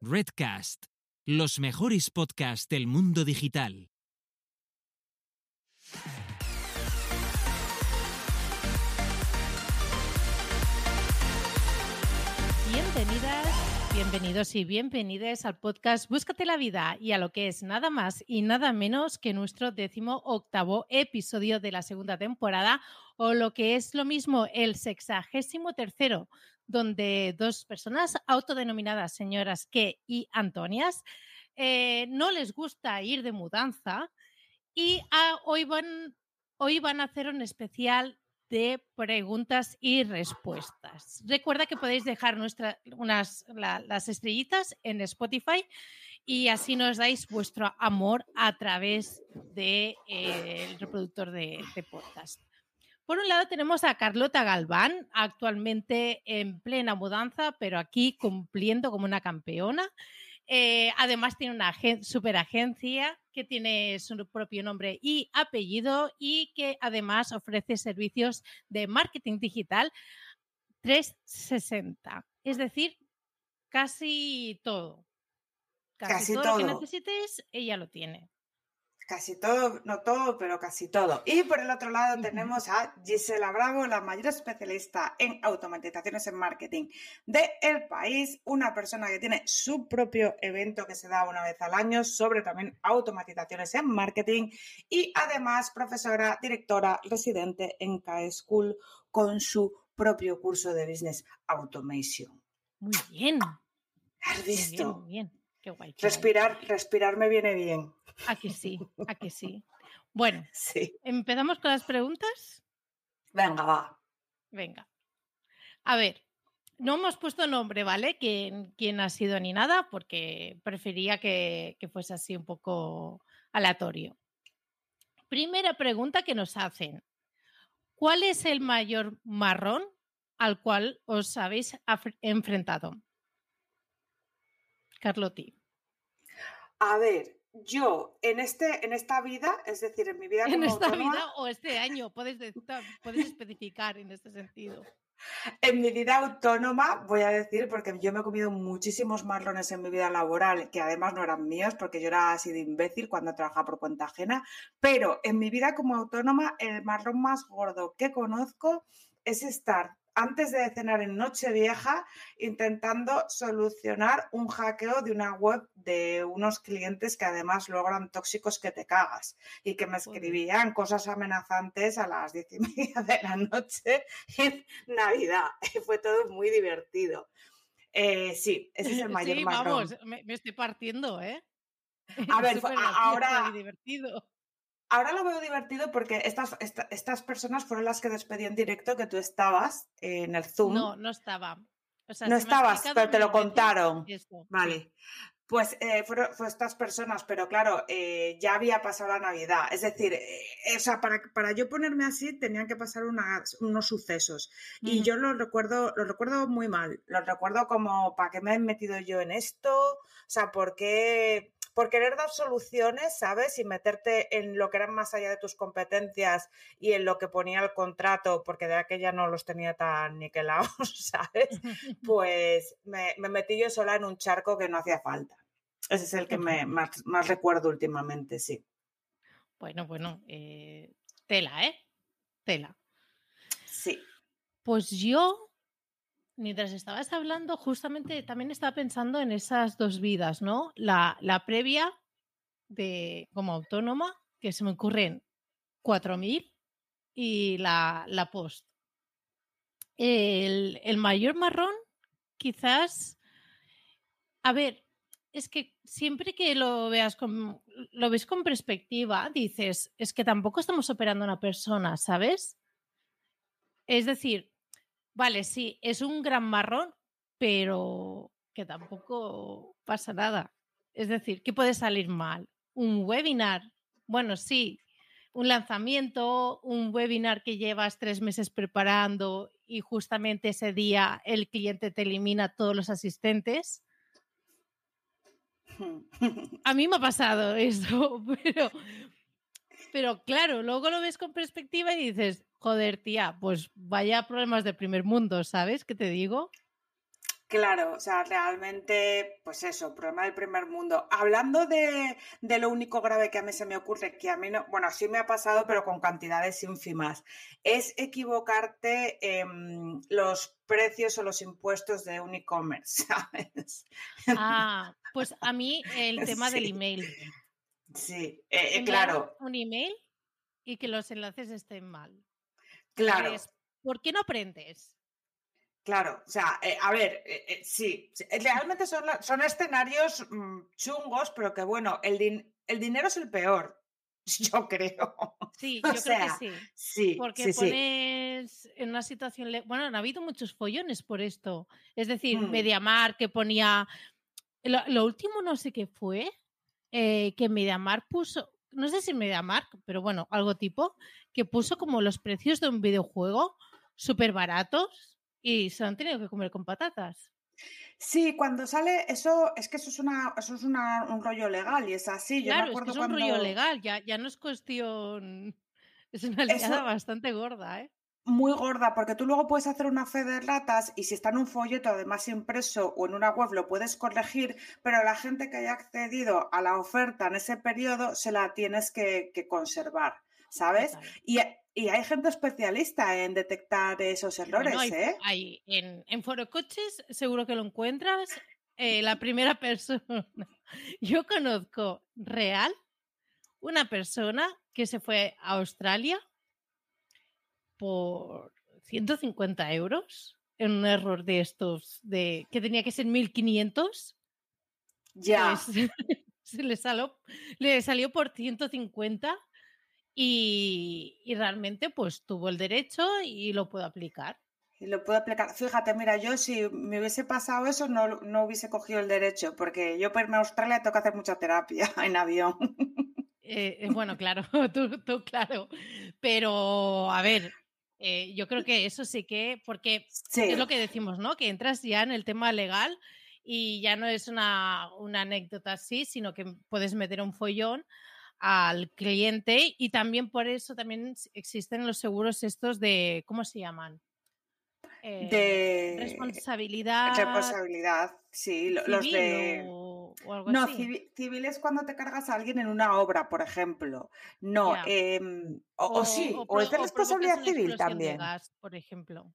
Redcast, los mejores podcasts del mundo digital. Bienvenidas, bienvenidos y bienvenidas al podcast Búscate la vida y a lo que es nada más y nada menos que nuestro décimo octavo episodio de la segunda temporada o lo que es lo mismo el sexagésimo tercero, donde dos personas autodenominadas señoras que y Antonias eh, no les gusta ir de mudanza y ah, hoy, van, hoy van a hacer un especial de preguntas y respuestas. Recuerda que podéis dejar nuestra, unas, la- las estrellitas en Spotify y así nos dais vuestro amor a través del reproductor de, de podcast. Por un lado tenemos a Carlota Galván, actualmente en plena mudanza, pero aquí cumpliendo como una campeona. Eh, además tiene una agen- superagencia que tiene su propio nombre y apellido y que además ofrece servicios de marketing digital 360. Es decir, casi todo. Casi, Casi todo, lo que todo. necesites, ella lo tiene. Casi todo, no todo, pero casi todo. Y por el otro lado tenemos a Gisela Bravo, la mayor especialista en automatizaciones en marketing de El País, una persona que tiene su propio evento que se da una vez al año sobre también automatizaciones en marketing y además profesora, directora, residente en KE School con su propio curso de Business Automation. Muy bien. ¿Has Muy bien, visto? muy bien. Qué guay. qué guay. Respirar, respirar me viene bien. A que sí, a que sí. Bueno, Sí. ¿empezamos con las preguntas? Venga, va. Venga. A ver, no hemos puesto nombre, ¿vale? ¿Quién, quién ha sido ni nada? Porque prefería que, que fuese así un poco aleatorio. Primera pregunta que nos hacen. ¿Cuál es el mayor marrón al cual os habéis enfrentado? Carloti. A ver, yo en, este, en esta vida, es decir, en mi vida En como esta autónoma, vida o este año, puedes, de- puedes especificar en este sentido. en mi vida autónoma, voy a decir, porque yo me he comido muchísimos marrones en mi vida laboral, que además no eran míos, porque yo era así de imbécil cuando trabajaba por cuenta ajena, pero en mi vida como autónoma, el marrón más gordo que conozco es estar antes de cenar en Nochevieja intentando solucionar un hackeo de una web de unos clientes que además luego eran tóxicos que te cagas y que me escribían cosas amenazantes a las diez y media de la noche en Navidad. Fue todo muy divertido. Eh, sí, ese es el mayor sí, marrón. vamos, me, me estoy partiendo, ¿eh? A ver, ahora- divertido. Ahora lo veo divertido porque estas, esta- estas personas fueron las que despedí en directo que tú estabas en el Zoom. No, no estaba. O sea, No estabas, pero te lo contaron. Vale. Pues eh, fueron, fue estas personas, pero claro, eh, ya había pasado la Navidad. Es decir, eh, o sea, para, para yo ponerme así tenían que pasar unos sucesos. Y yo lo recuerdo, lo recuerdo muy mal. Lo recuerdo como, ¿para qué me he metido yo en esto? O sea, ¿por qué? Por querer dar soluciones, ¿sabes? Y meterte en lo que eran más allá de tus competencias y en lo que ponía el contrato, porque de aquella no los tenía tan niquelados, ¿sabes? Pues me, me metí yo sola en un charco que no hacía falta. Ese es el que me, más, más recuerdo últimamente, sí. Bueno, bueno, eh, tela, ¿eh? Tela. Sí. Pues yo, mientras estabas hablando, justamente también estaba pensando en esas dos vidas, ¿no? La, la previa de como autónoma, que se me ocurren 4.000, y la, la post. El, el mayor marrón, quizás, a ver, es que siempre que lo veas con, lo ves con perspectiva, dices, es que tampoco estamos operando una persona, ¿sabes? Es decir, vale, sí, es un gran marrón, pero que tampoco pasa nada. Es decir, ¿qué puede salir mal? Un webinar, bueno, sí, un lanzamiento, un webinar que llevas tres meses preparando y justamente ese día el cliente te elimina a todos los asistentes. A mí me ha pasado eso, pero, pero claro, luego lo ves con perspectiva y dices, joder, tía, pues vaya problemas de primer mundo, ¿sabes qué te digo? Claro, o sea, realmente, pues eso, problema del primer mundo. Hablando de, de, lo único grave que a mí se me ocurre, que a mí no, bueno, sí me ha pasado, pero con cantidades ínfimas, es equivocarte en los precios o los impuestos de un e-commerce, ¿sabes? Ah, pues a mí el tema del email. Sí, eh, eh claro. Un email y que los enlaces estén mal. Claro. ¿Por qué no aprendes? Claro, o sea, eh, a ver, eh, eh, sí, realmente son, son escenarios mm, chungos, pero que bueno, el, el dinero es el peor, yo creo. Sí, yo creo que sí. Sí, porque pones en una situación. Bueno, han habido muchos follones por esto. Es decir, mm. Mediamar que ponía. Lo, último no sé qué fue, que Mediamar puso. No sé si Mediamar, pero bueno, algo tipo, que puso como los precios de un videojuego súper baratos y se han tenido que comer con patatas. Sí, cuando sale, eso es que eso es una, eso es una, un rollo legal y es así. Yo claro, es, que es un rollo legal, ya, ya no es cuestión. Es una liada bastante gorda, ¿eh? Muy gorda, porque tú luego puedes hacer una fe de ratas y si está en un folleto además impreso o en una web lo puedes corregir, pero la gente que haya accedido a la oferta en ese periodo se la tienes que, conservar, ¿sabes? Y, y hay gente especialista en detectar esos errores, ¿eh? Hay, en, en Foro Coches seguro que lo encuentras. Eh, la primera persona. Yo conozco real una persona que se fue a Australia por 150 euros en un error de estos, de que tenía que ser 1500. Ya. Pues, se le salió, le salió por 150 y, realmente pues tuvo el derecho y lo puedo aplicar. Y lo puedo aplicar. Fíjate, mira, yo si me hubiese pasado eso no, no hubiese cogido el derecho, porque yo para irme a Australia tengo que hacer mucha terapia en avión. Eh, eh, bueno, claro, tú, tú, claro. Pero, a ver, eh, yo creo que eso sí que, porque es lo que decimos, ¿no? Que entras ya en el tema legal y ya no es una, una anécdota así, sino que puedes meter un follón al cliente y también por eso también existen los seguros estos de, ¿cómo se llaman? Eh, de responsabilidad. Responsabilidad, sí, los de... no, Civil, es cuando te cargas a alguien en una obra, por ejemplo. No, em, o, sí, o, es de responsabilidad civil también. por ejemplo.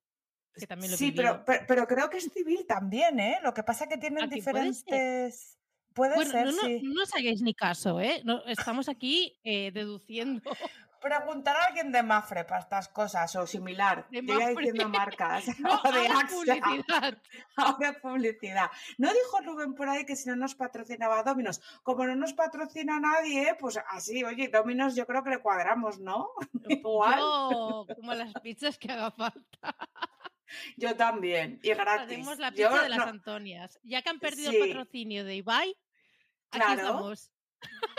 Que también sí, pero, pero, creo que es civil también, ¿eh? Lo que pasa es que tienen diferentes... Puede bueno, ser, no, sí. No, os hagáis ni caso, ¿eh? No, estamos aquí eh, deduciendo. Preguntar a alguien de Mafre para estas cosas o similar. De diciendo marcas. no, o de AXA. publicidad. Ahora publicidad. ¿No dijo Rubén por ahí que si no nos patrocinaba Dominos? Como no nos patrocina nadie, pues así, oye, Dominos yo creo que le cuadramos, ¿no? Igual. como las pizzas que haga falta. Yo también, y gratis. Hacemos la pizza de las Antonias. Ya que han perdido el patrocinio de Ibai, Claro. Aquí estamos.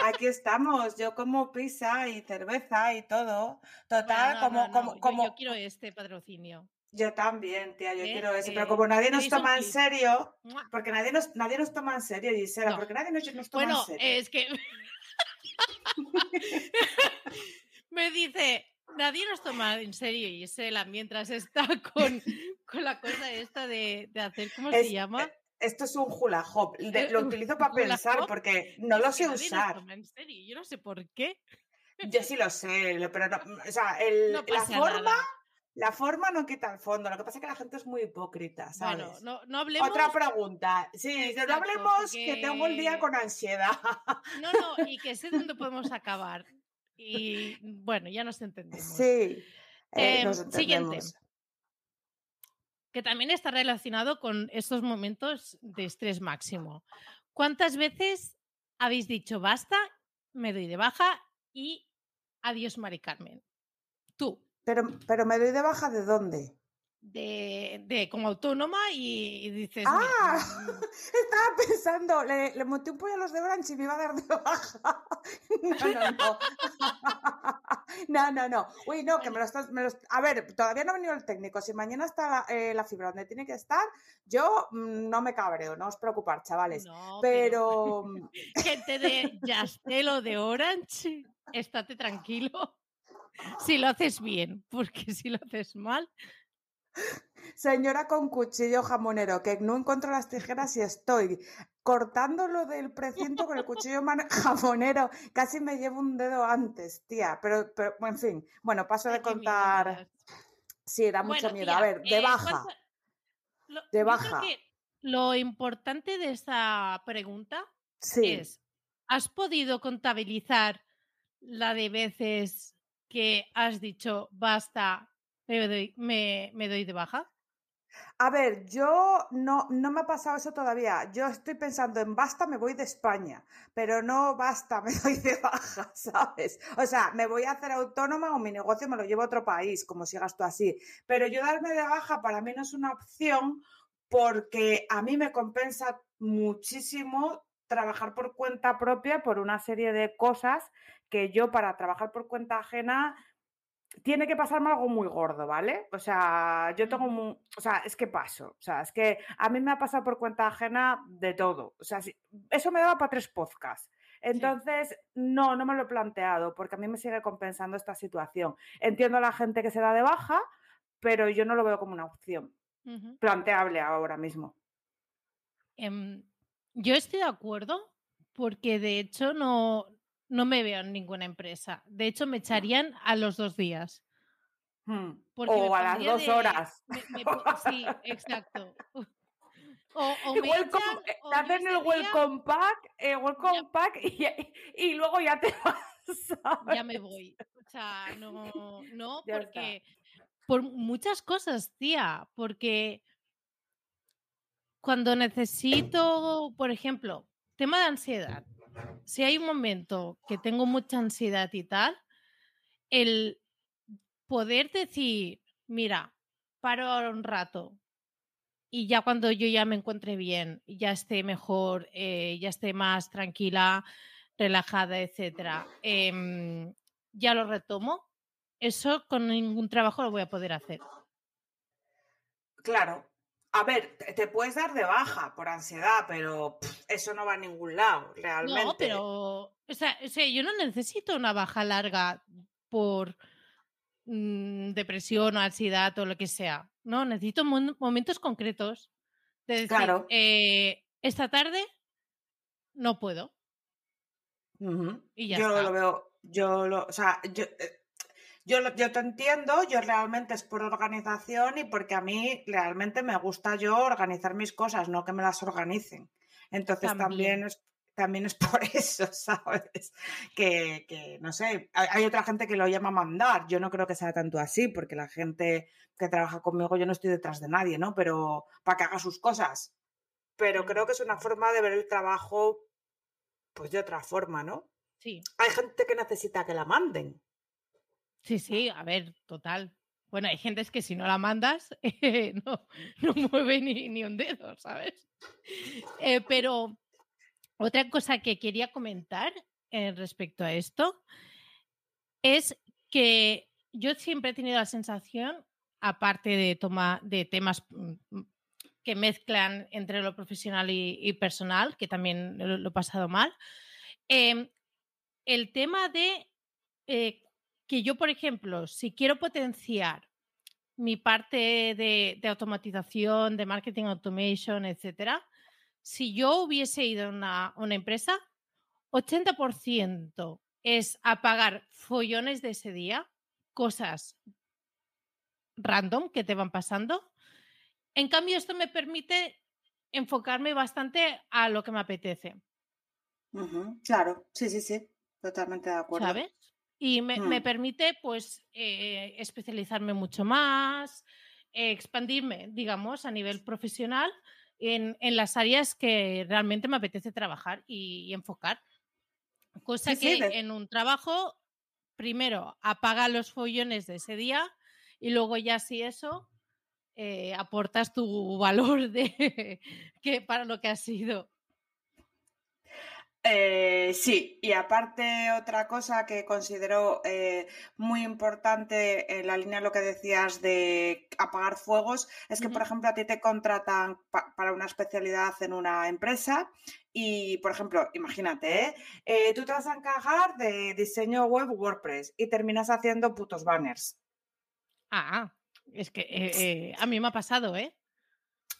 Aquí estamos, yo como pizza y cerveza y todo. Total, como, como, como. Yo, quiero este patrocinio. Yo también, tía, yo ¿Eh? quiero ese. Pero como nadie nos toma en serio, porque nadie nos, nadie nos toma en serio, Gisela, porque nadie nos, nos toma en serio. Bueno, es que. Me dice, nadie nos toma en serio, Gisela, mientras está con, con la cosa esta de, de hacer, ¿cómo se llama? Eh, esto es un hula hop. lo utilizo para pensar porque no lo sé usar. En serio, yo no sé por qué. Yo sí lo sé, pero no, o sea, el, la forma, la forma no quita el fondo. Lo que pasa es que la gente es muy hipócrita, ¿sabes? Bueno, no, no hablemos. Otra pregunta. Sí, no hablemos que tengo el día con ansiedad. No, no, y que sé dónde podemos acabar. Y bueno, ya nos entendemos. Sí. Eh, em, siguiente que también está relacionado con estos momentos de estrés máximo. ¿Cuántas veces habéis dicho basta, me doy de baja y adiós, Mari Carmen? Tú. Pero, pero me doy de baja de dónde? De, como autónoma y, dices... ¡Ah! Estaba pensando, le, le, monté un pollo a los de Orange y me iba a dar de baja. No, no, no. No, no, no. Uy, no, que me lo estás... A ver, todavía no ha venido el técnico. Si mañana está la, eh, fibra donde tiene que estar, yo mm, no me cabreo, no os preocupar, chavales. pero... Mm, gente de Yastelo de Orange, estate tranquilo si lo haces bien, porque si lo haces mal, Señora con cuchillo jamonero, que no encuentro las tijeras y estoy cortándolo del precinto con el cuchillo jamonero. Casi me llevo un dedo antes, tía. Pero, pero en fin, bueno, paso de contar. Sí, da mucho miedo. a ver, de eh, baja. de baja. lo importante de esta pregunta es: ¿has podido contabilizar la de veces que has dicho basta, me doy, me, me doy de baja? A ver, yo no, no me ha pasado eso todavía. Yo estoy pensando en basta, me voy de España, pero no basta, me doy de baja, ¿sabes? O sea, me voy a hacer autónoma o mi negocio me lo llevo a otro país, como si gasto así. Pero yo darme de baja para mí no es una opción porque a mí me compensa muchísimo trabajar por cuenta propia por una serie de cosas que yo para trabajar por cuenta ajena tiene que pasarme algo muy gordo, ¿vale? O sea, yo tengo muy, o sea, es que paso, o sea, es que a mí me ha pasado por cuenta ajena de todo, o sea, eso me daba para tres podcasts. Entonces, no, no me lo he planteado porque a mí me sigue compensando esta situación. Entiendo a la gente que se da de baja, pero yo no lo veo como una opción planteable ahora mismo. Em, yo estoy de acuerdo porque de hecho no, no me veo en ninguna empresa. De hecho, me echarían a los dos días. Hmm. O a las dos horas. sí, exacto. O, o me echan, eh, te hacen el welcome pack, el welcome pack y, luego ya te vas. Ya me voy. O sea, no, no porque por muchas cosas, tía, porque cuando necesito, por ejemplo, tema de ansiedad, si hay un momento que tengo mucha ansiedad y tal, el poder decir, mira, paro un rato y ya cuando yo ya me encuentre bien, ya esté mejor, eh, ya esté más tranquila, relajada, etcétera, em, ya lo retomo. Eso con ningún trabajo lo voy a poder hacer. Claro, a ver, te puedes dar de baja por ansiedad, pero eso no va a ningún lado, realmente. No, pero, o sea, yo no necesito una baja larga por mm, depresión o ansiedad o lo que sea. No, necesito momentos concretos de decir, claro. Eh, esta tarde no puedo. y ya yo lo veo, yo lo, o sea, yo, eh, yo, yo te entiendo, yo realmente es por organización y porque a mí realmente me gusta yo organizar mis cosas, no que me las organicen. Entonces también, es, también es por eso, ¿sabes? Que, que no sé, hay, otra gente que lo llama mandar, yo no creo que sea tanto así, porque la gente que trabaja conmigo, yo no estoy detrás de nadie, ¿no? Pero para que haga sus cosas. Pero creo que es una forma de ver el trabajo, pues de otra forma, ¿no? Sí. Hay gente que necesita que la manden. Sí, sí, a ver, total. Bueno, hay gente que si no la mandas, no, no, mueve ni, un dedo, ¿sabes? Eh, pero otra cosa que quería comentar eh, respecto a esto es que yo siempre he tenido la sensación, aparte de, toma, de temas mm, mm, que mezclan entre lo profesional y, personal, que también lo, he pasado mal, em, el tema de eh, que yo, por ejemplo, si quiero potenciar mi parte de, automatización, de marketing automation, etcétera, si yo hubiese ido a una, empresa, 80% es apagar follones de ese día, cosas random que te van pasando. En cambio, esto me permite enfocarme bastante a lo que me apetece. Claro, sí, sí, sí, totalmente de acuerdo. ¿Sabes? Y me, mm. permite, pues, eh, especializarme mucho más, expandirme, digamos, a nivel profesional en, las áreas que realmente me apetece trabajar y, enfocar. Cosa que en un trabajo, primero, apaga los follones de ese día y luego ya si eso, eh, aportas tu valor de que para lo que has sido. Eh, sí, y aparte otra cosa que considero eh, muy importante en la línea de lo que decías de apagar fuegos es que, por ejemplo, a ti te contratan para una especialidad en una empresa y, por ejemplo, imagínate, ¿eh? tú te vas a encargar de diseño web WordPress y terminas haciendo putos banners. Ah. Es que eh, eh, a mí me ha pasado, ¿eh?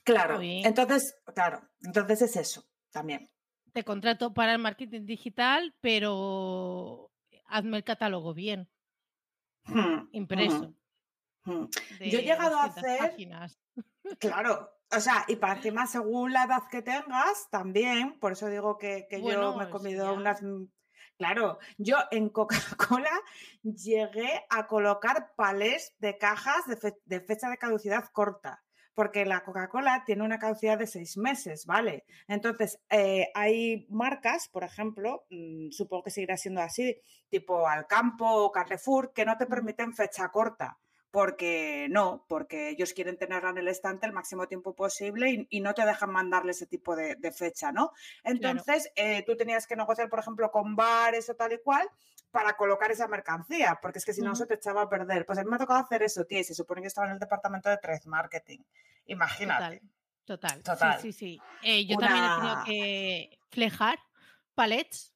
Claro, entonces, claro, entonces es eso también. Te contrato para el marketing digital, pero hazme el catálogo bien, Hmm, impreso. hmm. Yo he llegado a 200 hacer- páginas. Claro, o sea, y para encima, según la edad que tengas, también, por eso digo que, que yo Bueno, me he comido ya. unas. mm, Claro, yo en Coca-Cola llegué a colocar palés de cajas de, fe- de fecha de caducidad corta, porque la Coca-Cola tiene una caducidad de seis meses, ¿vale? Entonces, eh, hay marcas, por ejemplo, mm, supongo que seguirá siendo así, tipo Alcampo o Carrefour, que no te permiten fecha corta porque no, porque ellos quieren tenerla en el estante el máximo tiempo posible y, y no te dejan mandarle ese tipo de, de fecha, ¿no? Entonces, eh, tú tenías que negociar, por ejemplo, con bares o tal y cual para colocar esa mercancía, porque es que si no se te echaba a perder. Pues a mí me ha tocado hacer eso, tío, y se supone que estaba en el departamento de trade marketing. Imagínate. Total, total. Total. Sí, sí, sí. Eh, yo también he tenido que flejar palets.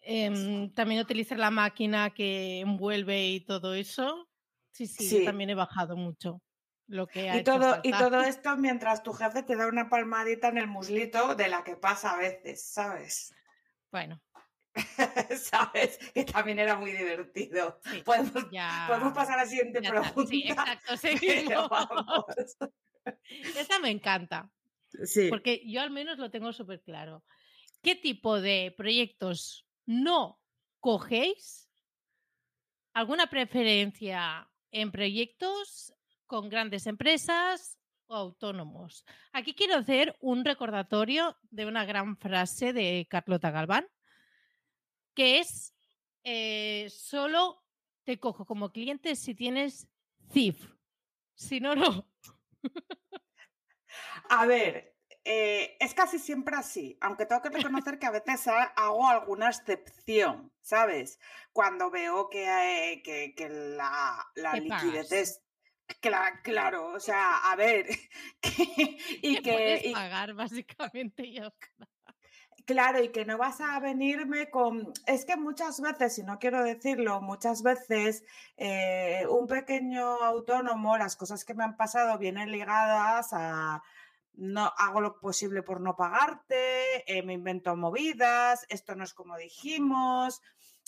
em, también utilizar la máquina que envuelve y todo eso. Sí, sí, yo también he bajado mucho lo que ha Y hecho todo, y todo esto mientras tu jefe te da una palmadita en el muslito de la que pasa a veces, ¿sabes? Bueno, ¿Sabes? Que también era muy divertido. sí, Podemos, ya. podemos pasar a la siguiente pregunta. Sí, exacto, seguimos. Esta me encanta. Sí. Porque yo al menos lo tengo súper claro. ¿Qué tipo de proyectos no cogéis? ¿Alguna preferencia en proyectos con grandes empresas o autónomos? Aquí quiero hacer un recordatorio de una gran frase de Carlota Galván, que es, eh, solo te cojo como cliente si tienes CIF. Si no, no. A ver, eh, es casi siempre así, aunque tengo que reconocer que a veces ha- hago alguna excepción, ¿sabes? Cuando veo que, eh, que, que la, liquidez es... cla- claro, o sea, a ver, que- y que puedes y- pagar básicamente y ya está. Claro, y que no vas a venirme con... Es que muchas veces, y no quiero decirlo, muchas veces eh, un pequeño autónomo, las cosas que me han pasado vienen ligadas a... No hago lo posible por no pagarte, eh, me invento movidas, esto no es como dijimos.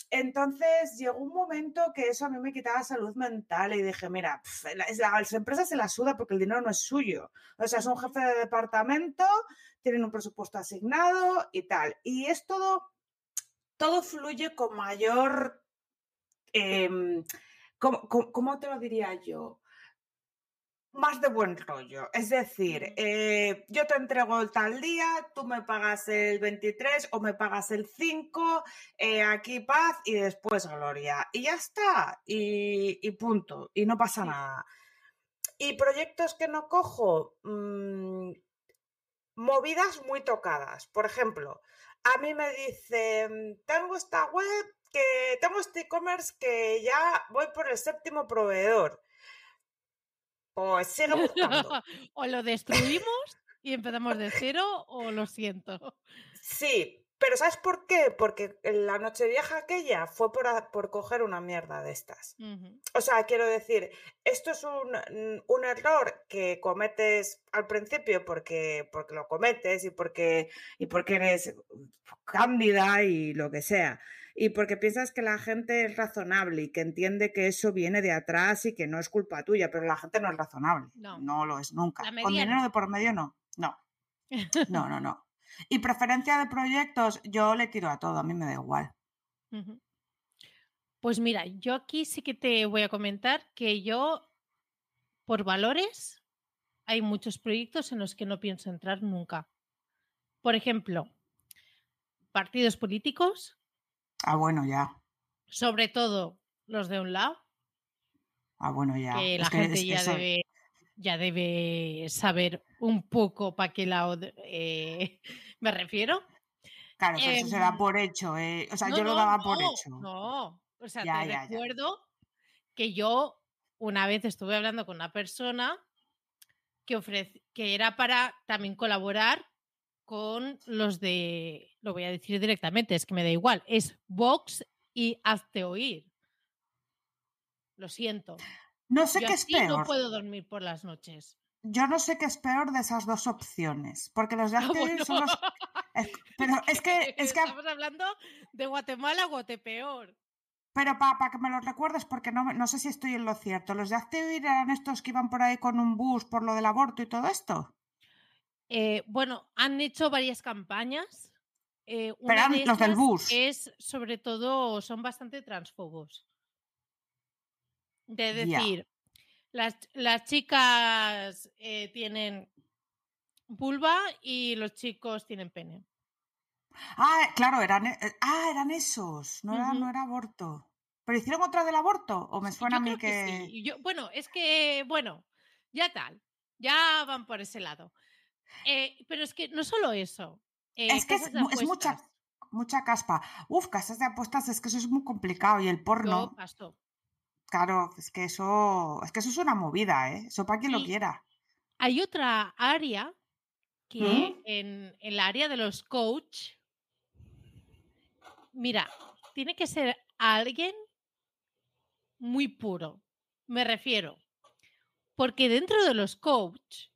Entonces llegó un momento que eso a mí me quitaba salud mental y dije, mira, pf, la, las empresas se la suda porque el dinero no es suyo. O sea, es un jefe de departamento, tienen un presupuesto asignado y tal. Y es todo, todo fluye con mayor, em, ¿cómo, cómo- cómo te lo diría yo? Más de buen rollo. Es decir, eh, yo te entrego el tal día, tú me pagas el 23 o me pagas el 5, eh, aquí paz y después gloria. Y ya está. Y, y punto. Y no pasa nada. Y proyectos que no cojo, mm, movidas muy tocadas. Por ejemplo, a mí me dicen, tengo esta web, que tengo este e-commerce que ya voy por el séptimo proveedor. Pues sigue buscando. o lo destruimos y empezamos de cero o lo siento. Sí, pero ¿sabes por qué? Porque la noche vieja aquella fue por, a- por coger una mierda de estas. O sea, quiero decir, esto es un, mm, un error que cometes al principio porque, porque lo cometes y porque, y porque eres cándida y lo que sea. Y porque piensas que la gente es razonable y que entiende que eso viene de atrás y que no es culpa tuya, pero la gente no es razonable. No. lo es nunca. Con dinero de por medio no. No. No, no, no. Y preferencia de proyectos, yo le tiro a todo, a mí me da igual. Pues mira, yo aquí sí que te voy a comentar que yo, por valores, hay muchos proyectos en los que no pienso entrar nunca. Por ejemplo, partidos políticos, Ah, bueno, ya. sobre todo los de un lado, Ah, bueno, ya. que la gente que ya debe, ya debe saber un poco para qué lado eh, me refiero. Claro, pero eso se da Em, por hecho. eh, O sea, No, yo lo no, daba por hecho. No, o sea, Ya, te ya, ya. recuerdo que yo una vez estuve hablando con una persona que ofrece, que era para también colaborar con los de, lo voy a decir directamente, es que me da igual, es Vox y Hazte Oír. Lo siento. No sé Yo qué es peor. no puedo dormir por las noches. Yo no sé qué es peor de esas dos opciones. Porque los de Ah, Activir bueno. son los. es- pero es que. Es que Estamos hablando de Guatemala, Guatepeor. pero para que me los recuerdes, porque no, no sé si estoy en lo cierto. ¿Los de Activir eran estos que iban por ahí con un bus por lo del aborto y todo esto? Eh, bueno, han hecho varias campañas. Eh, una de los del bus. Es, sobre todo, son bastante transfobos. De decir, las, las chicas eh, tienen vulva y los chicos tienen pene. Ah, claro, eran, eh, ah, eran esos. No era, no era aborto. ¿Pero hicieron otra del aborto? ¿O me suena Yo a mí que que.? sí. Yo- bueno, es que, bueno, ya tal, ya van por ese lado. Eh, pero es que no solo eso. eh, Es que es, mucha, mucha caspa. Uf, casas de apuestas, es que eso es muy complicado. Y el porno, Yo paso. claro, es que eso, es que eso es una movida, ¿eh? Eso para quien lo quiera. Hay otra área que ¿Mm? en el área de los coach, mira, tiene que ser alguien muy puro. Me refiero. Porque dentro de los coach,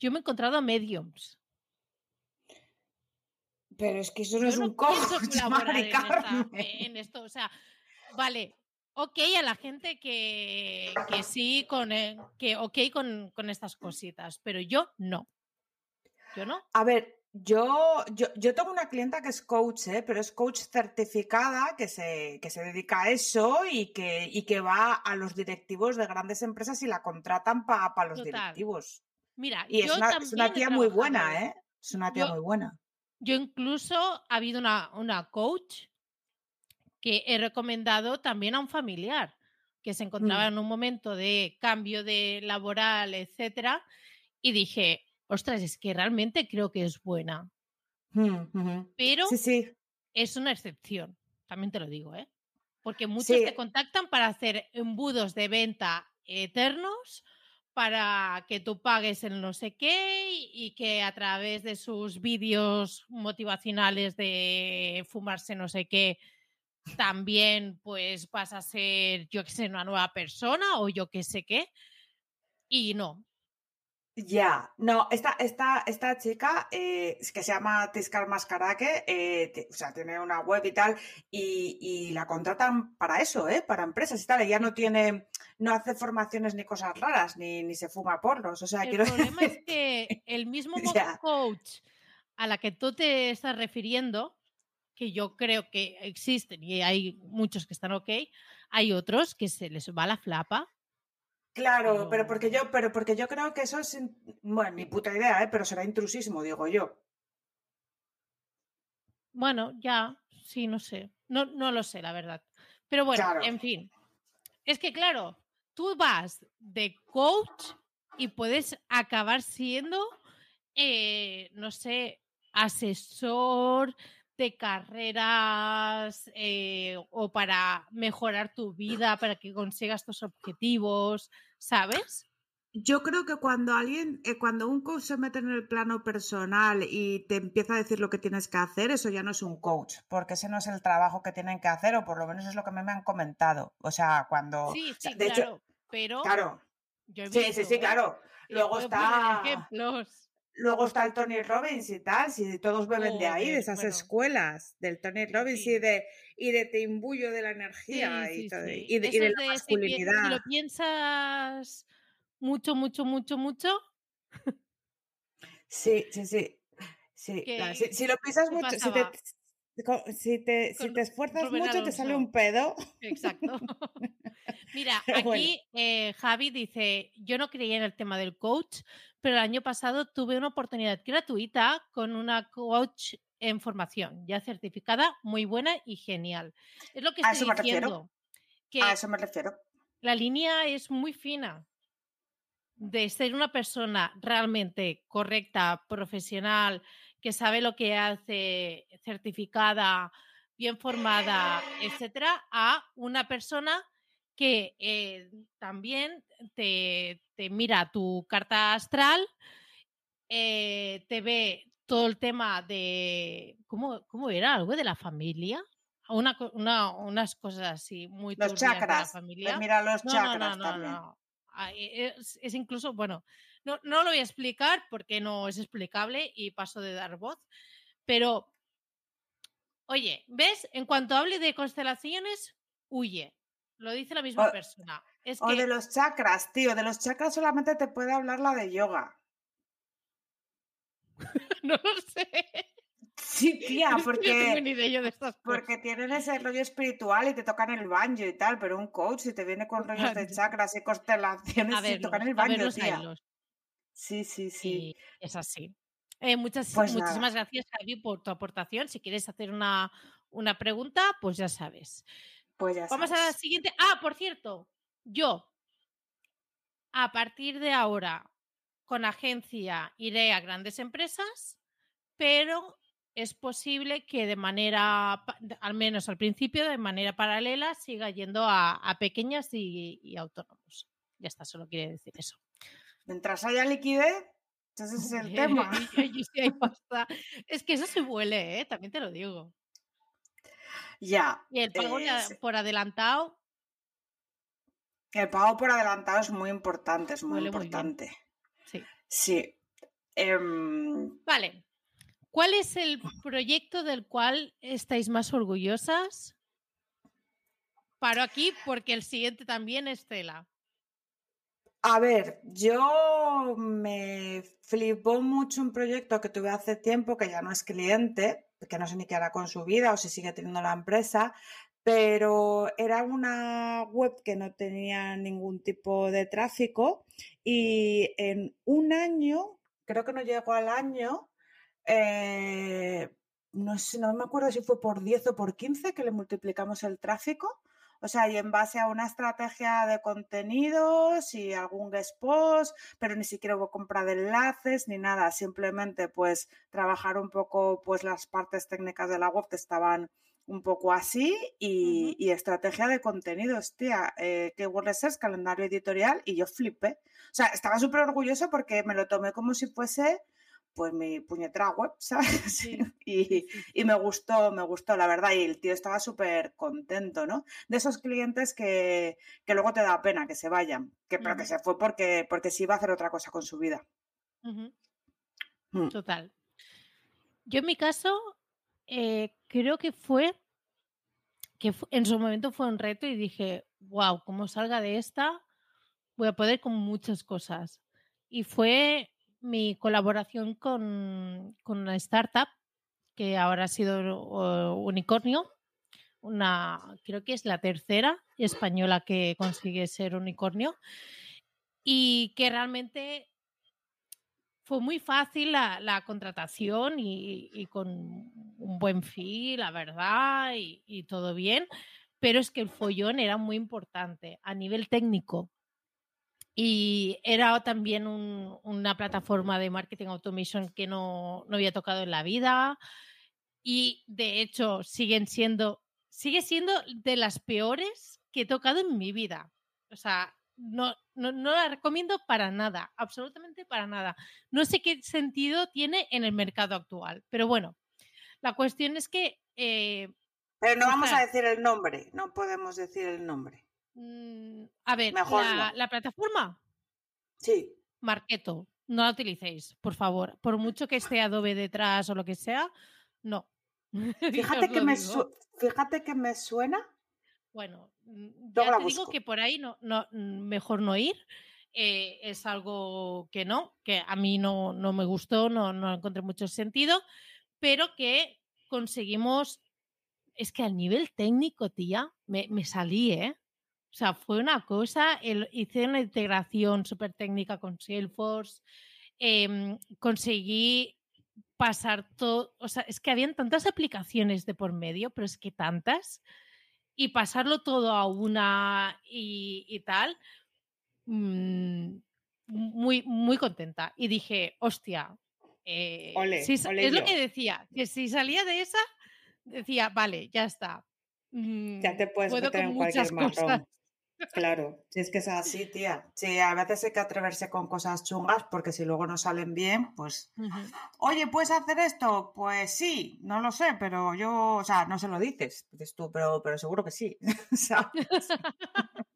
yo me he encontrado mediums. Pero es que eso no Yo es no un Mari en, esta- Carmen. en esto. O sea, vale, ok a la gente que, que sí, con, eh, que ok con, con estas cositas, pero yo no. Yo no. A ver, yo, yo, yo tengo una clienta que es coach, ¿eh? pero es coach certificada que se, que se dedica a eso y que, y que va a los directivos de grandes empresas y la contratan para los Total. directivos. Mira, Y es yo una, es una también he tía muy buena, ¿eh? Es una tía Yo- muy buena. Yo incluso ha habido una, una coach que he recomendado también a un familiar que se encontraba Mm. en un momento de cambio de laboral, etcétera, y dije, ostras, es que realmente creo que es buena, Mm, pero Sí, sí. es una excepción, también te lo digo, ¿eh? Porque muchos Sí. te contactan para hacer embudos de venta eternos para que tú pagues el no sé qué y que a través de sus vídeos motivacionales de fumarse no sé qué también pues vas a ser yo que sé una nueva persona o yo que sé qué y no Ya, no, esta, esta, esta chica eh, que se llama Tiscar Mascaraque, eh, o sea, tiene una web y tal, y, y la contratan para eso, ¿eh? Para empresas y tal. Ella no tiene, no hace formaciones ni cosas raras, ni, ni se fuma porros. O sea, el quiero problema es que el mismo coach a la que tú te estás refiriendo que yo creo que existen y hay muchos que están ok hay otros que se les va la flapa Claro, pero porque yo, pero porque yo creo que eso es, bueno, ni puta idea, ¿eh? Pero será intrusismo, digo yo. Bueno, ya, sí, no sé. No, no lo sé, la verdad. Pero bueno, Claro. en fin. Es que, claro, tú vas de coach y puedes acabar siendo, eh, no sé, asesor de carreras eh, o para mejorar tu vida, para que consigas tus objetivos, ¿sabes? Yo creo que cuando alguien, eh, cuando un coach se mete en el plano personal y te empieza a decir lo que tienes que hacer, eso ya no es un coach, porque ese no es el trabajo que tienen que hacer, o por lo menos es lo que me, me han comentado. O sea, cuando. Sí, sí, de hecho, claro. Pero Claro, yo he sí, sí, sí, ¿eh? claro. Luego está, ejemplos. luego está el Tony Robbins y tal, si todos beben de ahí, de esas bueno. escuelas, del Tony Robbins Sí. y de y de te imbuyo de la energía sí, y, todo, y de, y de la de si, lo masculinidad. piensas mucho, mucho, mucho, mucho, Sí, sí, sí. Sí, la- si, si lo piensas ¿qué mucho, te, si te, si te esfuerzas Rubén mucho, te sale un pedo. exacto. Mira, Pero bueno. aquí eh, Javi dice, yo no creía en el tema del coach, pero el año pasado tuve una oportunidad gratuita con una coach en formación, ya certificada, muy buena y genial. Es lo que A estoy eso refiero. diciendo, que A eso me refiero. la línea es muy fina de ser una persona realmente correcta, profesional, que sabe lo que hace, certificada, bien formada, etcétera, a una persona que eh, también te, te mira tu carta astral, eh, te ve todo el tema de, ¿cómo, cómo era? ¿Algo de la familia? Una, unas cosas así muy Los turbias de la chakras. familia. Te mira los No, chakras no, no, también. no. e, es, es incluso, bueno, no, no lo voy a explicar porque no es explicable y paso de dar voz, pero, oye, ¿ves? En cuanto hable de constelaciones, huye. Lo dice la misma O- persona. Es O que de los chakras, tío. De los chakras solamente te puede hablar la de yoga. no lo sé. Sí, tía, porque, de estas porque tienen ese rollo espiritual y te tocan el banjo y tal, pero un coach si te viene con rollos de chakras y constelaciones A y tocan el a verlos, tía. haylos. Sí, sí, sí. Es así. Eh, muchas, Pues muchísimas gracias, Javi, por tu aportación. Si quieres hacer una, una pregunta, pues ya sabes. Pues ya Vamos a la siguiente. Ah, por cierto, yo a partir de ahora con agencia iré a grandes empresas, pero es posible que de manera, al menos al principio, de manera paralela, siga yendo a, a pequeñas y, y autónomos. Ya está, solo quiere decir eso. Mientras haya liquidez, ese es el tema. Es que eso se huele, ¿eh? también te lo digo. Ya. Y el pago por adelantado, El pago por adelantado es muy importante, es muy Huele muy bien. importante. sí. Sí. Em, Vale. ¿Cuál es el proyecto del cual estáis más orgullosas? Paro aquí porque el siguiente también es Tela. A ver, yo me flipó mucho un proyecto que tuve hace tiempo, que ya no es cliente, que no sé ni qué hará con su vida o si sigue teniendo la empresa, pero era una web que no tenía ningún tipo de tráfico y en un año, creo que no llegó al año, eh, no no me acuerdo si fue por 10 o por 15 que le multiplicamos el tráfico. O sea, y en base a una estrategia de contenidos y algún guest post, pero ni siquiera hubo compra de enlaces ni nada, simplemente pues trabajar un poco pues las partes técnicas de la web que estaban un poco así y, estrategia de contenidos, tía, eh, que WordPress calendario editorial y yo flipé. O sea, estaba súper orgullosa porque me lo tomé como si fuese pues mi puñetera web, ¿sabes? Sí, y, me gustó, me gustó, la verdad, y el tío estaba súper contento, ¿no? De esos clientes que, que luego te da pena que se vayan, que, pero que se fue porque, porque sí iba a hacer otra cosa con su vida. Mm. Total. Yo en mi caso eh, creo que fue que en su momento fue un reto y dije, wow, como salga de esta, voy a poder con muchas cosas. Y fue mi colaboración con, una startup que ahora ha sido unicornio, una, creo que es la tercera española que consigue ser unicornio y que realmente fue muy fácil la, contratación y, con un buen fee, la verdad, y todo bien, pero es que el follón era muy importante a nivel técnico. Y era también un- una plataforma de marketing automation que no, no había tocado en la vida. Y de hecho siguen siendo, sigue siendo de las peores que he tocado en mi vida. O sea, no, no, no la recomiendo para nada, absolutamente para nada. No sé qué sentido tiene en el mercado actual, pero bueno, la cuestión es que, eh, Pero no vamos a decir el nombre, no podemos decir el nombre. Mm, a ver, Mejor la, no. la plataforma, Sí, Marketo, no la utilicéis, por favor. Por mucho que esté Adobe detrás o lo que sea, no. Fíjate que, me fíjate que me suena. Bueno, mm, ya te digo que por ahí no, no, mm, mejor no ir. eh, es algo que no, que a mí no, no me gustó, no, no encontré mucho sentido, pero que conseguimos, es que al nivel técnico, tía, me, me salí, ¿eh? O sea, fue una cosa, el- hice una integración súper técnica con Salesforce, em, conseguí pasar todo, o sea, es que habían tantas aplicaciones de por medio, pero es que tantas, y pasarlo todo a una y, y tal, mm, muy, muy contenta. Y dije, hostia, eh, si es lo que decía, que si salía de esa, decía, vale, ya está. Ya mm, te puedes puedo meter con en cualquier muchas cosas. Claro, si es que es así, tía. Sí, a veces hay que atreverse con cosas chungas porque si luego no salen bien, pues. Oye, ¿puedes hacer esto? Pues sí, no lo sé, pero yo, o sea, no se lo dices. Dices tú, pero, pero seguro que sí. ¿sabes?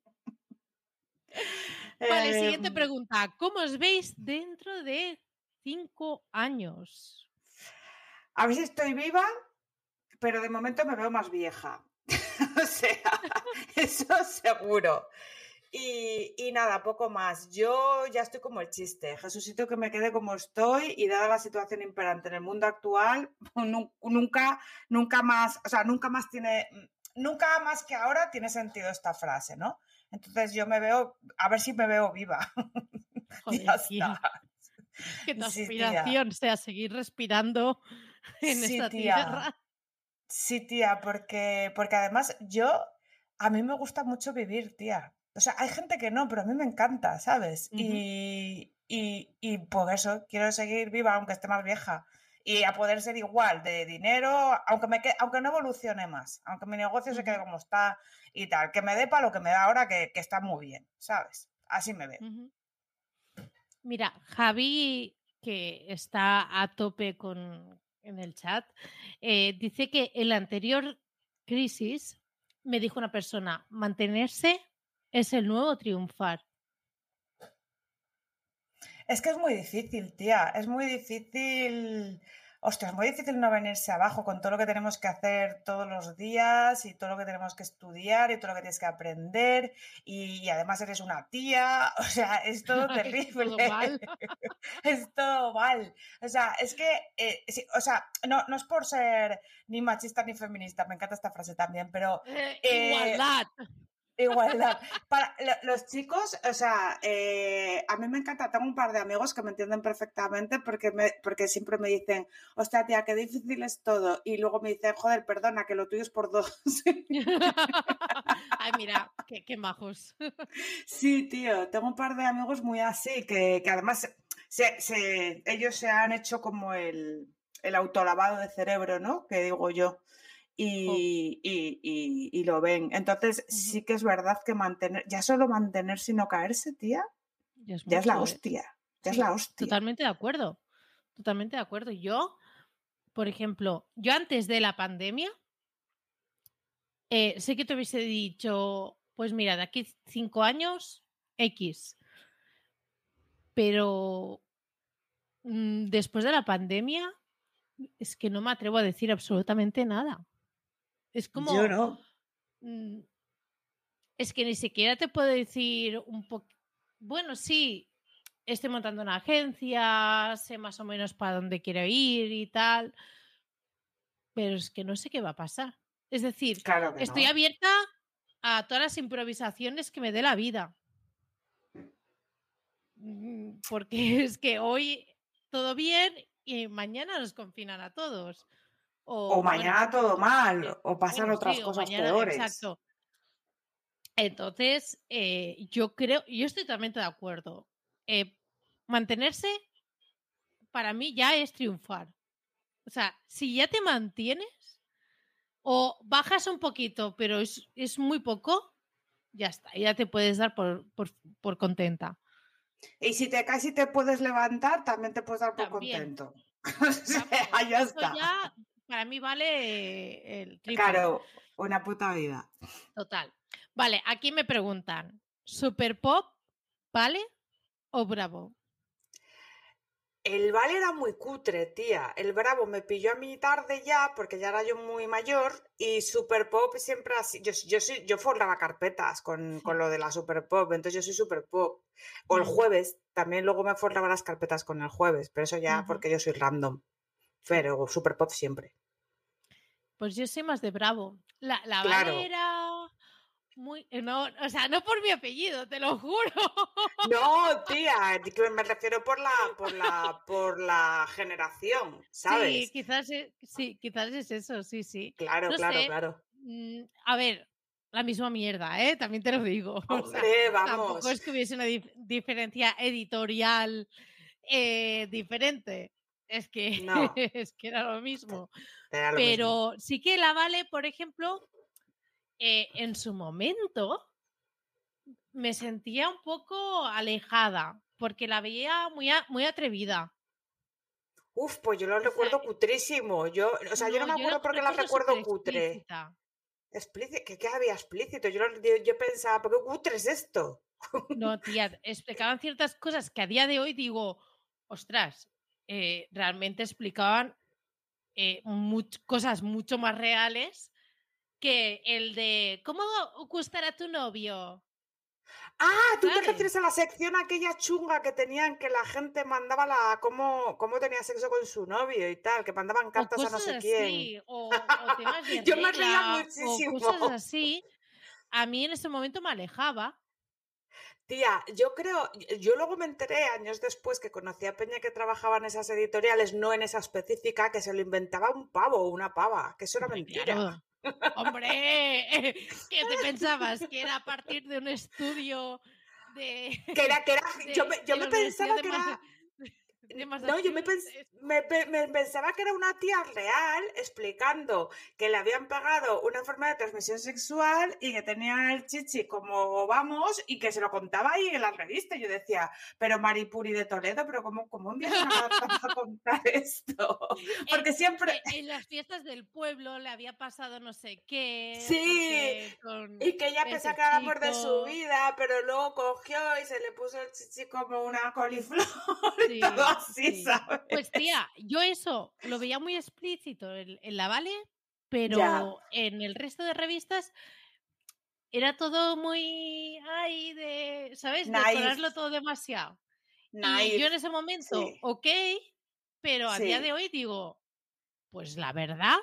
Vale, siguiente Em, pregunta. ¿Cómo os veis dentro de cinco años? A ver si estoy viva, pero de momento me veo más vieja. o sea, eso seguro. Y, y nada, poco más. Yo ya estoy como el chiste. Jesucito que me quede como estoy y dada la situación imperante en el mundo actual, nu- nunca, nunca más, o sea, nunca más tiene, nunca más que ahora tiene sentido esta frase, ¿no? Entonces yo me veo, a ver si me veo viva. Joder, ya está. que tu Sí, aspiración sea seguir respirando en Sí, esta tía. tierra. Sí, tía, porque, porque además yo, a mí me gusta mucho vivir, tía. O sea, hay gente que no, pero a mí me encanta, ¿sabes? Y, y, y por eso quiero seguir viva, aunque esté más vieja. Y a poder ser igual de dinero, aunque, me que- aunque no evolucione más, aunque mi negocio se quede como está y tal, que me dé para lo que me da ahora, que, que está muy bien, ¿sabes? Así me veo. Mira, Javi, que está a tope con, en el chat, eh, dice que en la anterior crisis me dijo una persona, mantenerse es el nuevo triunfar. Es que es muy difícil, tía. Es muy difícil. Hostia, es muy difícil no venirse abajo con todo lo que tenemos que hacer todos los días y todo lo que tenemos que estudiar y todo lo que tienes que aprender. Y, y además eres una tía. O sea, es todo Es terrible. todo mal. es todo mal. O sea, es que, eh, sí, o sea, no, no es por ser ni machista ni feminista, me encanta esta frase también, pero Eh, Eh, igualdad. Igualdad. Para lo- los chicos, o sea, eh, a mí me encanta, tengo un par de amigos que me entienden perfectamente porque, me, porque siempre me dicen, hostia, tía, qué difícil es todo. Y luego me dicen, joder, perdona, que lo tuyo es por dos. Ay, mira, qué, qué majos. Sí, tío, tengo un par de amigos muy así, que, que además se, se- ellos se han hecho como el, el autolavado de cerebro, ¿no? Que digo yo. Y, y- y- y lo ven. Entonces, sí que es verdad que mantener, ya solo mantenerse y no caerse, tía, Ya es ya es la ¿eh? hostia. Ya es Sí, la hostia. Totalmente de acuerdo. Totalmente de acuerdo. Yo, por ejemplo, yo antes de la pandemia, eh, sé que te hubiese dicho, pues mira, de aquí cinco años, X. Pero mm, después de la pandemia, es que no me atrevo a decir absolutamente nada. Es como. Yo no. Mm, Es que ni siquiera te puedo decir un poco. Bueno, sí, estoy montando una agencia, sé más o menos para dónde quiero ir y tal, pero es que no sé qué va a pasar. Es decir, Claro estoy no. abierta a todas las improvisaciones que me dé la vida. Mm, Porque es que hoy todo bien y mañana nos confinan a todos. O mañana todo mal, eh, o pasan bueno, otras sí, cosas mañana- peores. Exacto. Entonces, eh, yo creo, yo estoy totalmente de acuerdo. Eh, mantenerse para mí ya es triunfar. O sea, si ya te mantienes o bajas un poquito, pero es, es muy poco, ya está, ya te puedes dar por, por, por contenta. Y si te caes y te puedes levantar, también te puedes dar por También. contento. O sea, ya está. ya para mí vale el triple. Claro, una puta vida. Total. Vale, aquí me preguntan, ¿Super Pop vale o Bravo? El Vale era muy cutre, tía. El Bravo me pilló a mí tarde ya, porque ya era yo muy mayor, y Super Pop siempre así. Yo, yo, soy, yo forraba carpetas con, con lo de la Super Pop, entonces yo soy Super Pop. O el jueves, también luego me forraba las carpetas con el jueves, pero eso ya porque yo soy random. Pero Super Pop siempre. Pues yo soy más de Bravo. La, la Claro. Muy... eh, No, o sea, no por mi apellido, te lo juro. No, tía, me refiero por la, por la, por la generación, ¿sabes? Sí, quizás es, sí, quizás es eso, sí, sí. Claro, no claro, sé. claro. Mm, a ver, la misma mierda, ¿eh? También te lo digo. O sea, Hombre, vamos. tampoco es que hubiese una dif- diferencia editorial eh, diferente. Es que, No. es que era lo mismo. Era lo mismo. Pero sí que la Vale, por ejemplo, eh, en su momento me sentía un poco alejada porque la veía muy, a- muy atrevida. Uf, pues yo lo sea, recuerdo cutrísimo. Yo, o sea, yo no me acuerdo porque la recuerdo cutre. superexplícita. Explícito, ¿qué, qué había explícito? Yo, yo pensaba, ¿por qué cutre es esto? No, tía, explicaban ciertas cosas que a día de hoy digo, ostras, eh, realmente explicaban eh, much- cosas mucho más reales que el de ¿cómo gustará tu novio? Ah, tú te refieres a la sección aquella chunga que tenían que la gente mandaba la cómo, cómo tenía sexo con su novio y tal, que mandaban O cartas a no sé quién. así, o, o temas de Yo me reía muchísimo. o cosas así. A mí en ese momento me alejaba. Tía, yo creo, yo luego me enteré años después que conocí a Peña que trabajaba en esas editoriales, no en esa específica, que se lo inventaba un pavo o una pava, que eso era mentira. claro. Hombre, ¿qué te pensabas? Que era a partir de un estudio de. Que era, que era, yo me, yo me pensaba que era, no, yo me, pens- me pe- me pensaba que era una tía real explicando que le habían pagado una enfermedad de transmisión sexual y que tenía el chichi como vamos y que se lo contaba ahí en la revista. Y Yo decía, pero Maripuri de Toledo, pero ¿cómo, cómo empiezan a, a contar esto? Porque En- siempre... en- En las fiestas del pueblo le había pasado no sé qué. Sí, Y que ella pensaba que era amor de su vida, pero luego cogió y se le puso el chichi como una coliflor y Sí, todo así, sí. ¿sabes? Pues tía, yo eso lo veía muy explícito en, en la Vale, pero Ya. en el resto de revistas era todo muy ay de, ¿sabes? Naif. Decorarlo todo demasiado. Y yo en ese momento, sí. ok, pero a día de hoy digo, pues la verdad,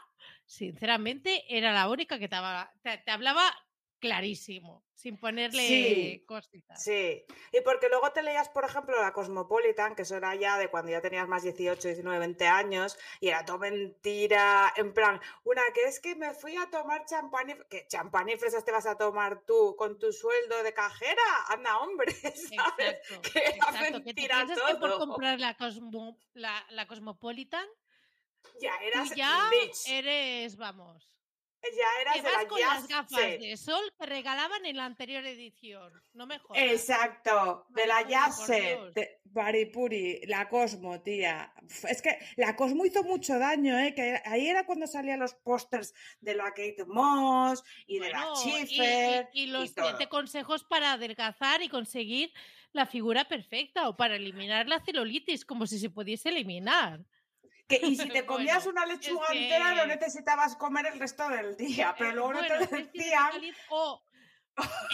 sinceramente, era la única que te, haba- te- te hablaba clarísimo, sin ponerle Sí, cositas. Sí, y porque luego te leías, por ejemplo, la Cosmopolitan, que eso era ya de cuando ya tenías más 18, 19, 20 años, y era todo mentira, en plan, una que es que me fui a tomar champán y... ¿Qué champán y fresas te vas a tomar tú con tu sueldo de cajera? Anda, hombre, ¿sabes? Exacto, Que exacto. Que te mentira piensas que por todo. comprar la, Cosmo, la, la Cosmopolitan, Ya tú eras ya bitch, eres, vamos, ya la vas con las gafas set. de sol que regalaban en la anterior edición. No me jodas. Exacto, de la Maripuri, Jazz por Set, Dios. de Maripuri, la Cosmo, tía. Es que la Cosmo hizo mucho daño, ¿eh? Que ahí era cuando salían los pósters de la Kate Moss y de la Bueno, y- y- Schiffer y, los. 20 consejos para adelgazar y conseguir la figura perfecta o para eliminar la celulitis, como si se pudiese eliminar. Que, y si te comías Bueno, una lechuga es entera, no que- necesitabas comer el resto del día, pero Eh, luego no te decían. caliz- o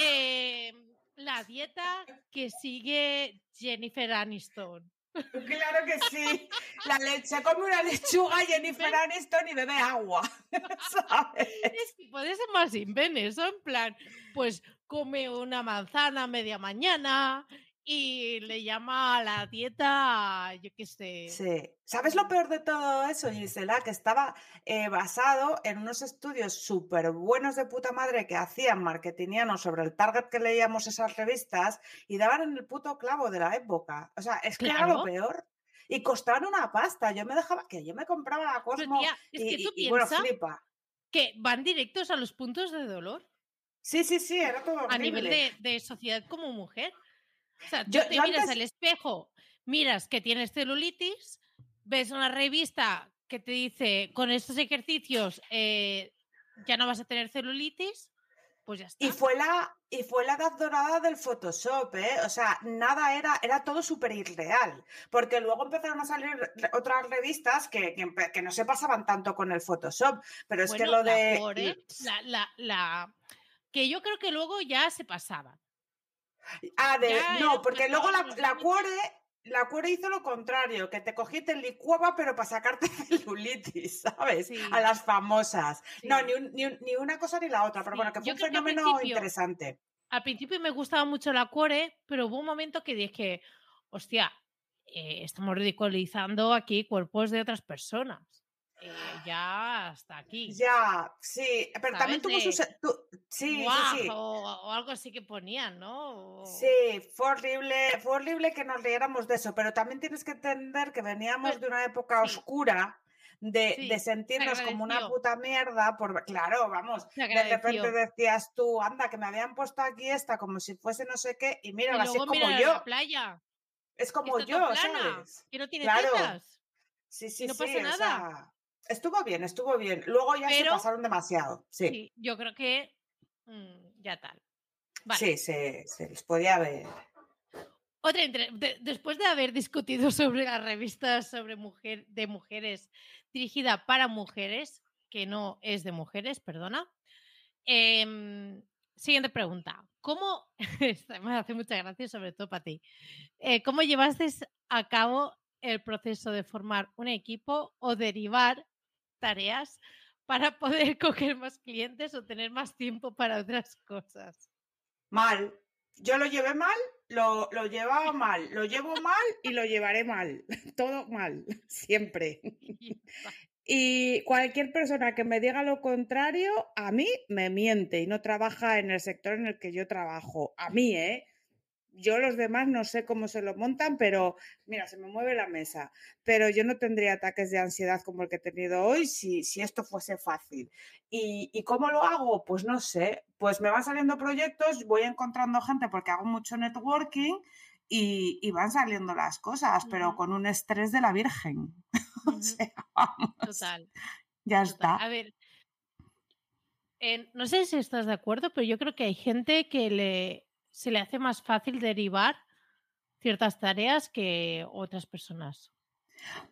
eh, la dieta que sigue Jennifer Aniston. Claro que sí. La leche come una lechuga, Jennifer Aniston y bebe agua. ¿Sabes? Es que puede ser más invene eso, en plan, pues come una manzana a media mañana y le llama a la dieta, yo qué sé. Sí. ¿Sabes lo peor de todo eso, Gisela? Que estaba eh, basado en unos estudios súper buenos de puta madre que hacían marketingianos sobre el target que leíamos esas revistas y daban en el puto clavo de la época. O sea, es que era lo Claro. peor. Y costaban una pasta. Yo me dejaba, que yo me compraba la Cosmo tía, es y, que tú y- bueno, flipa. que van directos a los puntos de dolor Sí, sí, sí, era todo a nivel horrible. de, de sociedad como mujer. O sea, tú Yo- te yo miras antes- al espejo, miras que tienes celulitis, ves una revista que te dice con estos ejercicios eh, ya no vas a tener celulitis, pues ya está. Y fue la y fue la edad dorada del Photoshop, ¿eh? O sea, nada era, era todo súper irreal. Porque luego empezaron a salir otras revistas que, que, no se pasaban tanto con el Photoshop. Pero es que lo la de. Core, la, la- la- que yo creo que luego ya se pasaba. Ah, de. ya No, porque luego la, la. Cuore. La Cuore hizo lo contrario, que te cogí y te licuaba, pero para sacarte celulitis, ¿sabes? Sí. A las famosas. No, ni, un- ni un- ni una cosa ni la otra, pero Sí, bueno, que fue yo un fenómeno interesante. Al principio me gustaba mucho la Core, pero hubo un momento que dije, hostia, eh, estamos ridiculizando aquí cuerpos de otras personas. Eh, ya hasta aquí. Ya, sí, pero también tuvo sus. tu- sí, Guau, sí, sí. O, o algo así que ponían, ¿no? O- Sí, fue horrible, fue horrible que nos riéramos de eso, pero también tienes que entender que veníamos Pues, de una época sí. oscura de, Sí, de se sentirnos como una puta mierda, por, claro, vamos, de repente decías tú, anda, que me habían puesto aquí esta como si fuese no sé qué, y mira, así como yo, la playa, es como está yo, ¿sabes? que no tiene Claro. tetas. Sí, sí, no sí, pasa o nada. sea, estuvo bien, estuvo bien. Luego ya se pasaron demasiado, sí. Sí, yo creo que mm, ya tal. Vale. Sí, se, se les podía ver. Otra de- después de haber discutido sobre las revistas sobre mujer, de mujeres dirigida para mujeres, que no es de mujeres, perdona. em, siguiente pregunta. ¿Cómo, me hace mucha gracia, sobre todo para ti, eh, ¿cómo llevaste a cabo el proceso de formar un equipo o derivar tareas para poder coger más clientes o tener más tiempo para otras cosas? Mal. Yo lo llevé mal, lo, lo llevaba mal, lo llevo mal y lo llevaré mal. Todo mal, siempre. Y cualquier persona que me diga lo contrario, a mí me miente y no trabaja en el sector en el que yo trabajo. A mí, ¿eh? Yo los demás no sé cómo se lo montan, pero mira, se me mueve la mesa. Pero yo no tendría ataques de ansiedad como el que he tenido hoy si, si esto fuese fácil. ¿Y, ¿Y cómo lo hago? Pues no sé. Pues me van saliendo proyectos, voy encontrando gente porque hago mucho networking y, y van saliendo las cosas, pero con un estrés de la Virgen. O sea, vamos, Total. ya Total. está. A ver, eh, no sé si estás de acuerdo, pero yo creo que hay gente que le, se le hace más fácil derivar ciertas tareas que otras personas.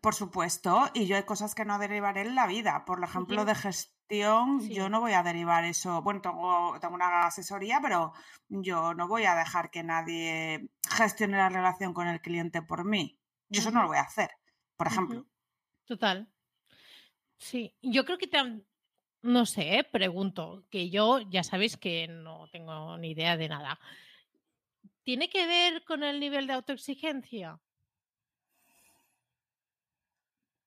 Por supuesto, y yo hay cosas que no derivaré en la vida. Por ejemplo, de gestión, Sí. yo no voy a derivar eso. Bueno, tengo, tengo una asesoría, pero yo no voy a dejar que nadie gestione la relación con el cliente por mí. Yo eso no lo voy a hacer, por ejemplo. Total. Sí, yo creo que tam- no sé, eh, pregunto, que yo ya sabéis que no tengo ni idea de nada. ¿Tiene que ver con el nivel de autoexigencia?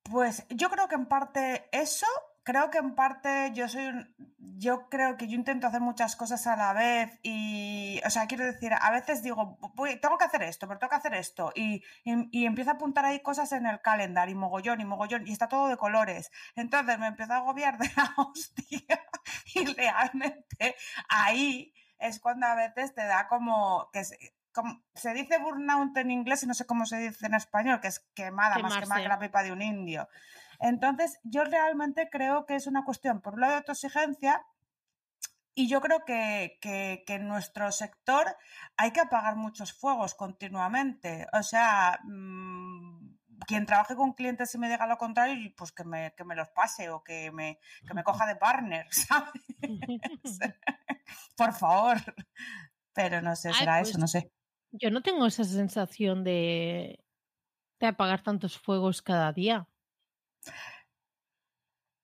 Pues yo creo que en parte eso, creo que en parte yo soy un, yo creo que yo intento hacer muchas cosas a la vez y, o sea, quiero decir, a veces digo, tengo que hacer esto, pero tengo que hacer esto y, y, y empiezo a apuntar ahí cosas en el calendar y mogollón y mogollón y está todo de colores. Entonces me empiezo a agobiar de la hostia y realmente ahí es cuando a veces te da como que se, como, se dice burnout en inglés y no sé cómo se dice en español, que es quemada, más quemada que Quemarse. la pipa de un indio. Entonces, yo realmente creo que es una cuestión, por un lado, de autoexigencia, y yo creo que, que, que en nuestro sector hay que apagar muchos fuegos continuamente. O sea, mmm, quien trabaje con clientes y me diga lo contrario, pues que me, que me los pase o que me, que me coja de partner, ¿sabes? por favor. Pero no sé, Ay, será pues, eso, no sé. Yo no tengo esa sensación de, de apagar tantos fuegos cada día.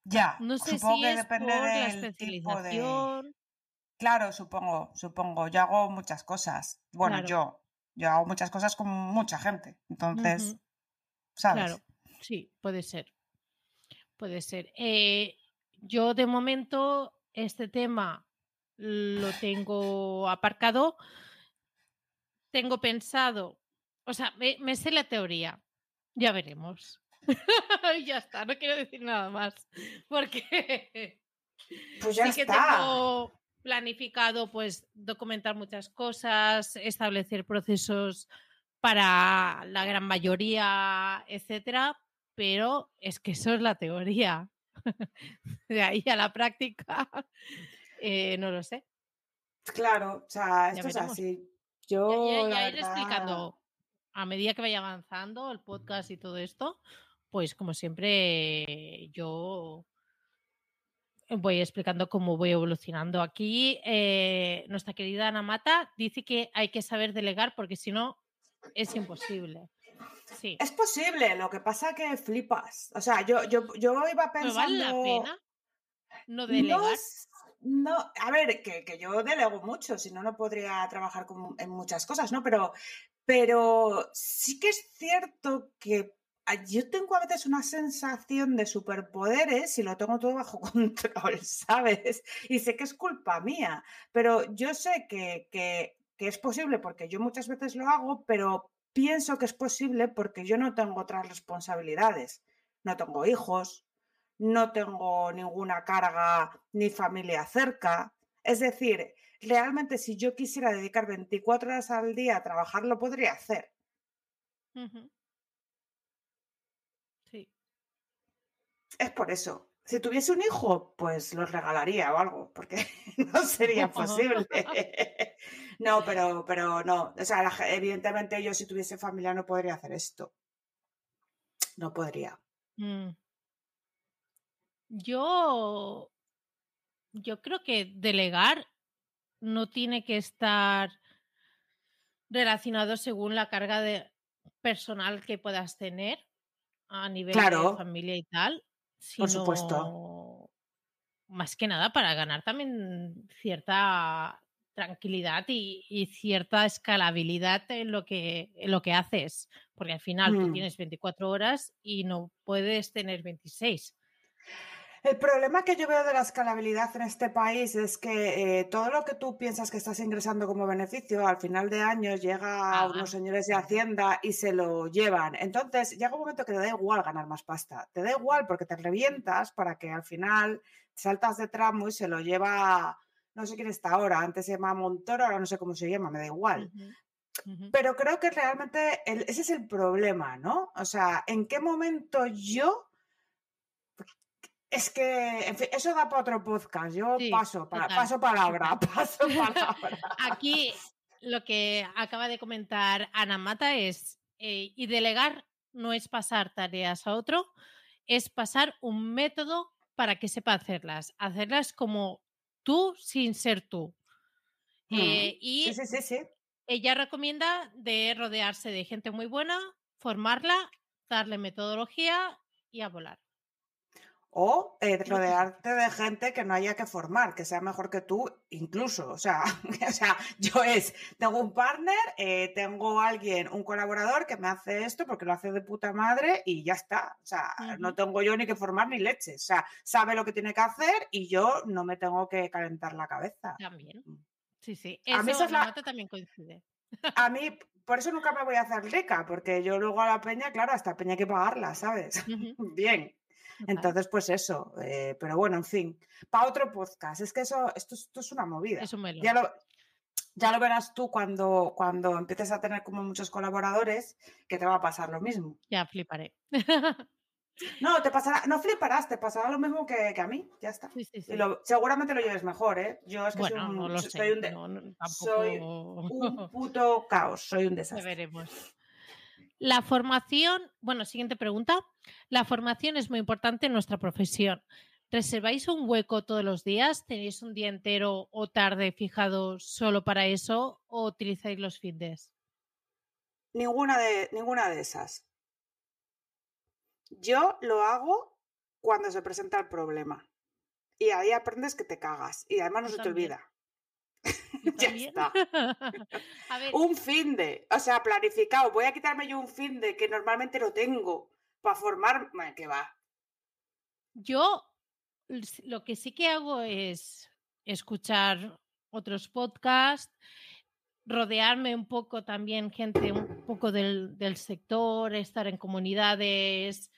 Ya, No sé supongo si que es depende por la del tipo de... especialización. Claro, supongo, supongo. Yo hago muchas cosas. Bueno, Claro. yo, yo hago muchas cosas con mucha gente. Entonces, ¿sabes? Claro, sí, puede ser. Puede ser. Eh, yo de momento este tema lo tengo aparcado. Tengo pensado, o sea, me, me sé la teoría. Ya veremos. ya está, no quiero decir nada más. Porque Pues ya sí que está. tengo planificado pues documentar muchas cosas, establecer procesos para la gran mayoría, etcétera, pero es que eso es la teoría. De ahí a la práctica, eh, no lo sé. Claro, o sea, esto es así. Yo, ya- ya verdad, explicando a medida que vaya avanzando el podcast y todo esto, pues como siempre yo voy explicando cómo voy evolucionando. Aquí eh, nuestra querida Ana Mata dice que hay que saber delegar porque si no es imposible. Sí. Es posible, lo que pasa que flipas. O sea, yo, yo, yo iba Pero vale la pensando. pena no delegar. No, a ver, que, que yo delego mucho, si no, no podría trabajar en muchas cosas, ¿no? Pero, pero sí que es cierto que yo tengo a veces una sensación de superpoderes y lo tengo todo bajo control, ¿sabes? Y sé que es culpa mía, pero yo sé que, que es posible porque yo muchas veces lo hago, pero pienso que es posible porque yo no tengo otras responsabilidades. No tengo hijos, no tengo ninguna carga ni familia cerca. Es decir, realmente si yo quisiera dedicar 24 horas al día a trabajar, lo podría hacer. Sí. Es por eso. Si tuviese un hijo, pues los regalaría o algo, porque no sería posible. No, pero, pero no. O sea, la- evidentemente yo si tuviese familia no podría hacer esto. No podría. Mm. Yo, yo creo que delegar no tiene que estar relacionado según la carga de personal que puedas tener a nivel de Claro. familia y tal, Por supuesto. sino más que nada para ganar también cierta tranquilidad y, y cierta escalabilidad en lo que en lo que haces, porque al final tú Mm. tienes 24 horas y no puedes tener 26. El problema que yo veo de la escalabilidad en este país es que eh, todo lo que tú piensas que estás ingresando como beneficio, al final de años llega a Ah, unos señores de. Hacienda y se lo llevan. Entonces llega un momento que te da igual ganar más pasta. Te da igual porque te revientas para que al final saltas de tramo y se lo lleva, no sé quién está ahora, antes se llama Montoro, ahora no sé cómo se llama, me da igual. Pero creo que realmente el- ese es el problema, ¿no? O sea, ¿en qué momento yo... Es que, en fin, eso da para otro podcast. Yo Sí, paso, paso palabra, paso palabra. Aquí lo que acaba de comentar Ana Mata es, eh, y delegar no es pasar tareas a otro, es pasar un método para que sepa hacerlas, hacerlas como tú sin ser tú. Mm, Eh, y Sí, sí, sí, sí. ella recomienda de rodearse de gente muy buena, formarla, darle metodología y a volar. O eh, rodearte de gente que no haya que formar, que sea mejor que tú, incluso. O sea, o sea yo es, tengo un partner, eh, tengo alguien, un colaborador que me hace esto porque lo hace de puta madre y ya está. O sea, no tengo yo ni que formar ni leches. O sea, sabe lo que tiene que hacer y yo no me tengo que calentar la cabeza. También. Mm. Sí, sí. A mí Eso es la- Mata también coincide. A mí, por eso nunca me voy a hacer rica, porque yo luego a la peña, claro, hasta peña hay que pagarla, ¿sabes? Bien. Entonces, pues eso. eh, pero bueno, en fin. Para otro podcast. Es que eso, esto, es- esto es una movida. Es un melón. Ya lo, ya lo verás tú cuando, cuando empieces a tener como muchos colaboradores, que te va a pasar lo mismo. Ya fliparé. No, te pasará, no fliparás, te pasará lo mismo que, que a mí, ya está. Sí, sí, sí. Y lo- seguramente lo lleves mejor, ¿eh? Yo es que Bueno, soy un, no lo soy sé. un de- no, no, soy un puto caos, soy un Ya desastre. veremos. La formación, bueno, siguiente pregunta. La formación es muy importante en nuestra profesión. ¿Reserváis un hueco todos los días? ¿Tenéis un día entero o tarde fijado solo para eso o utilizáis los fines? Ninguna de, ninguna de esas. Yo lo hago cuando se presenta el problema. Y ahí aprendes que te cagas. Y además no Yo se te olvida. Yo Ya está. A ver, Un fin de, o sea, planificado. Voy a quitarme yo un fin de que normalmente lo tengo para formar. Bueno, que va. Yo lo que sí que hago es escuchar otros podcasts, rodearme un poco también gente un poco del, del sector, estar en comunidades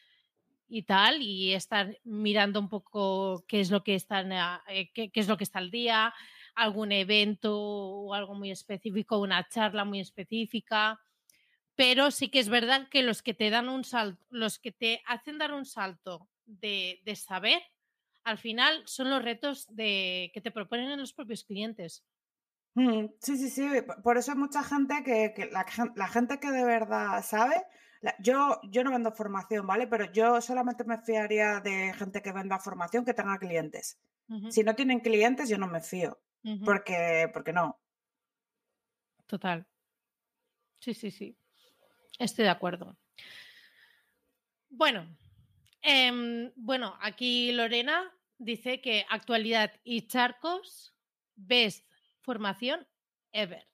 y tal, y estar mirando un poco qué es lo que están, eh, qué, qué es lo que está al día, algún evento o algo muy específico, una charla muy específica. Pero sí que es verdad que los que te dan un salto, los que te hacen dar un salto de, de saber, al final son los retos de, que te proponen los propios clientes. Mm, Sí, sí, sí. p- Por eso hay mucha gente que, que la, gen- la gente que de verdad sabe. la- yo, yo no vendo formación, ¿vale? Pero yo solamente me fiaría de gente que venda formación que tenga clientes. Si no tienen clientes, yo no me fío. Porque, porque no. Total. Sí, sí, sí. Estoy de acuerdo. Bueno, em, bueno, aquí Lorena dice que actualidad y charcos, best formación ever.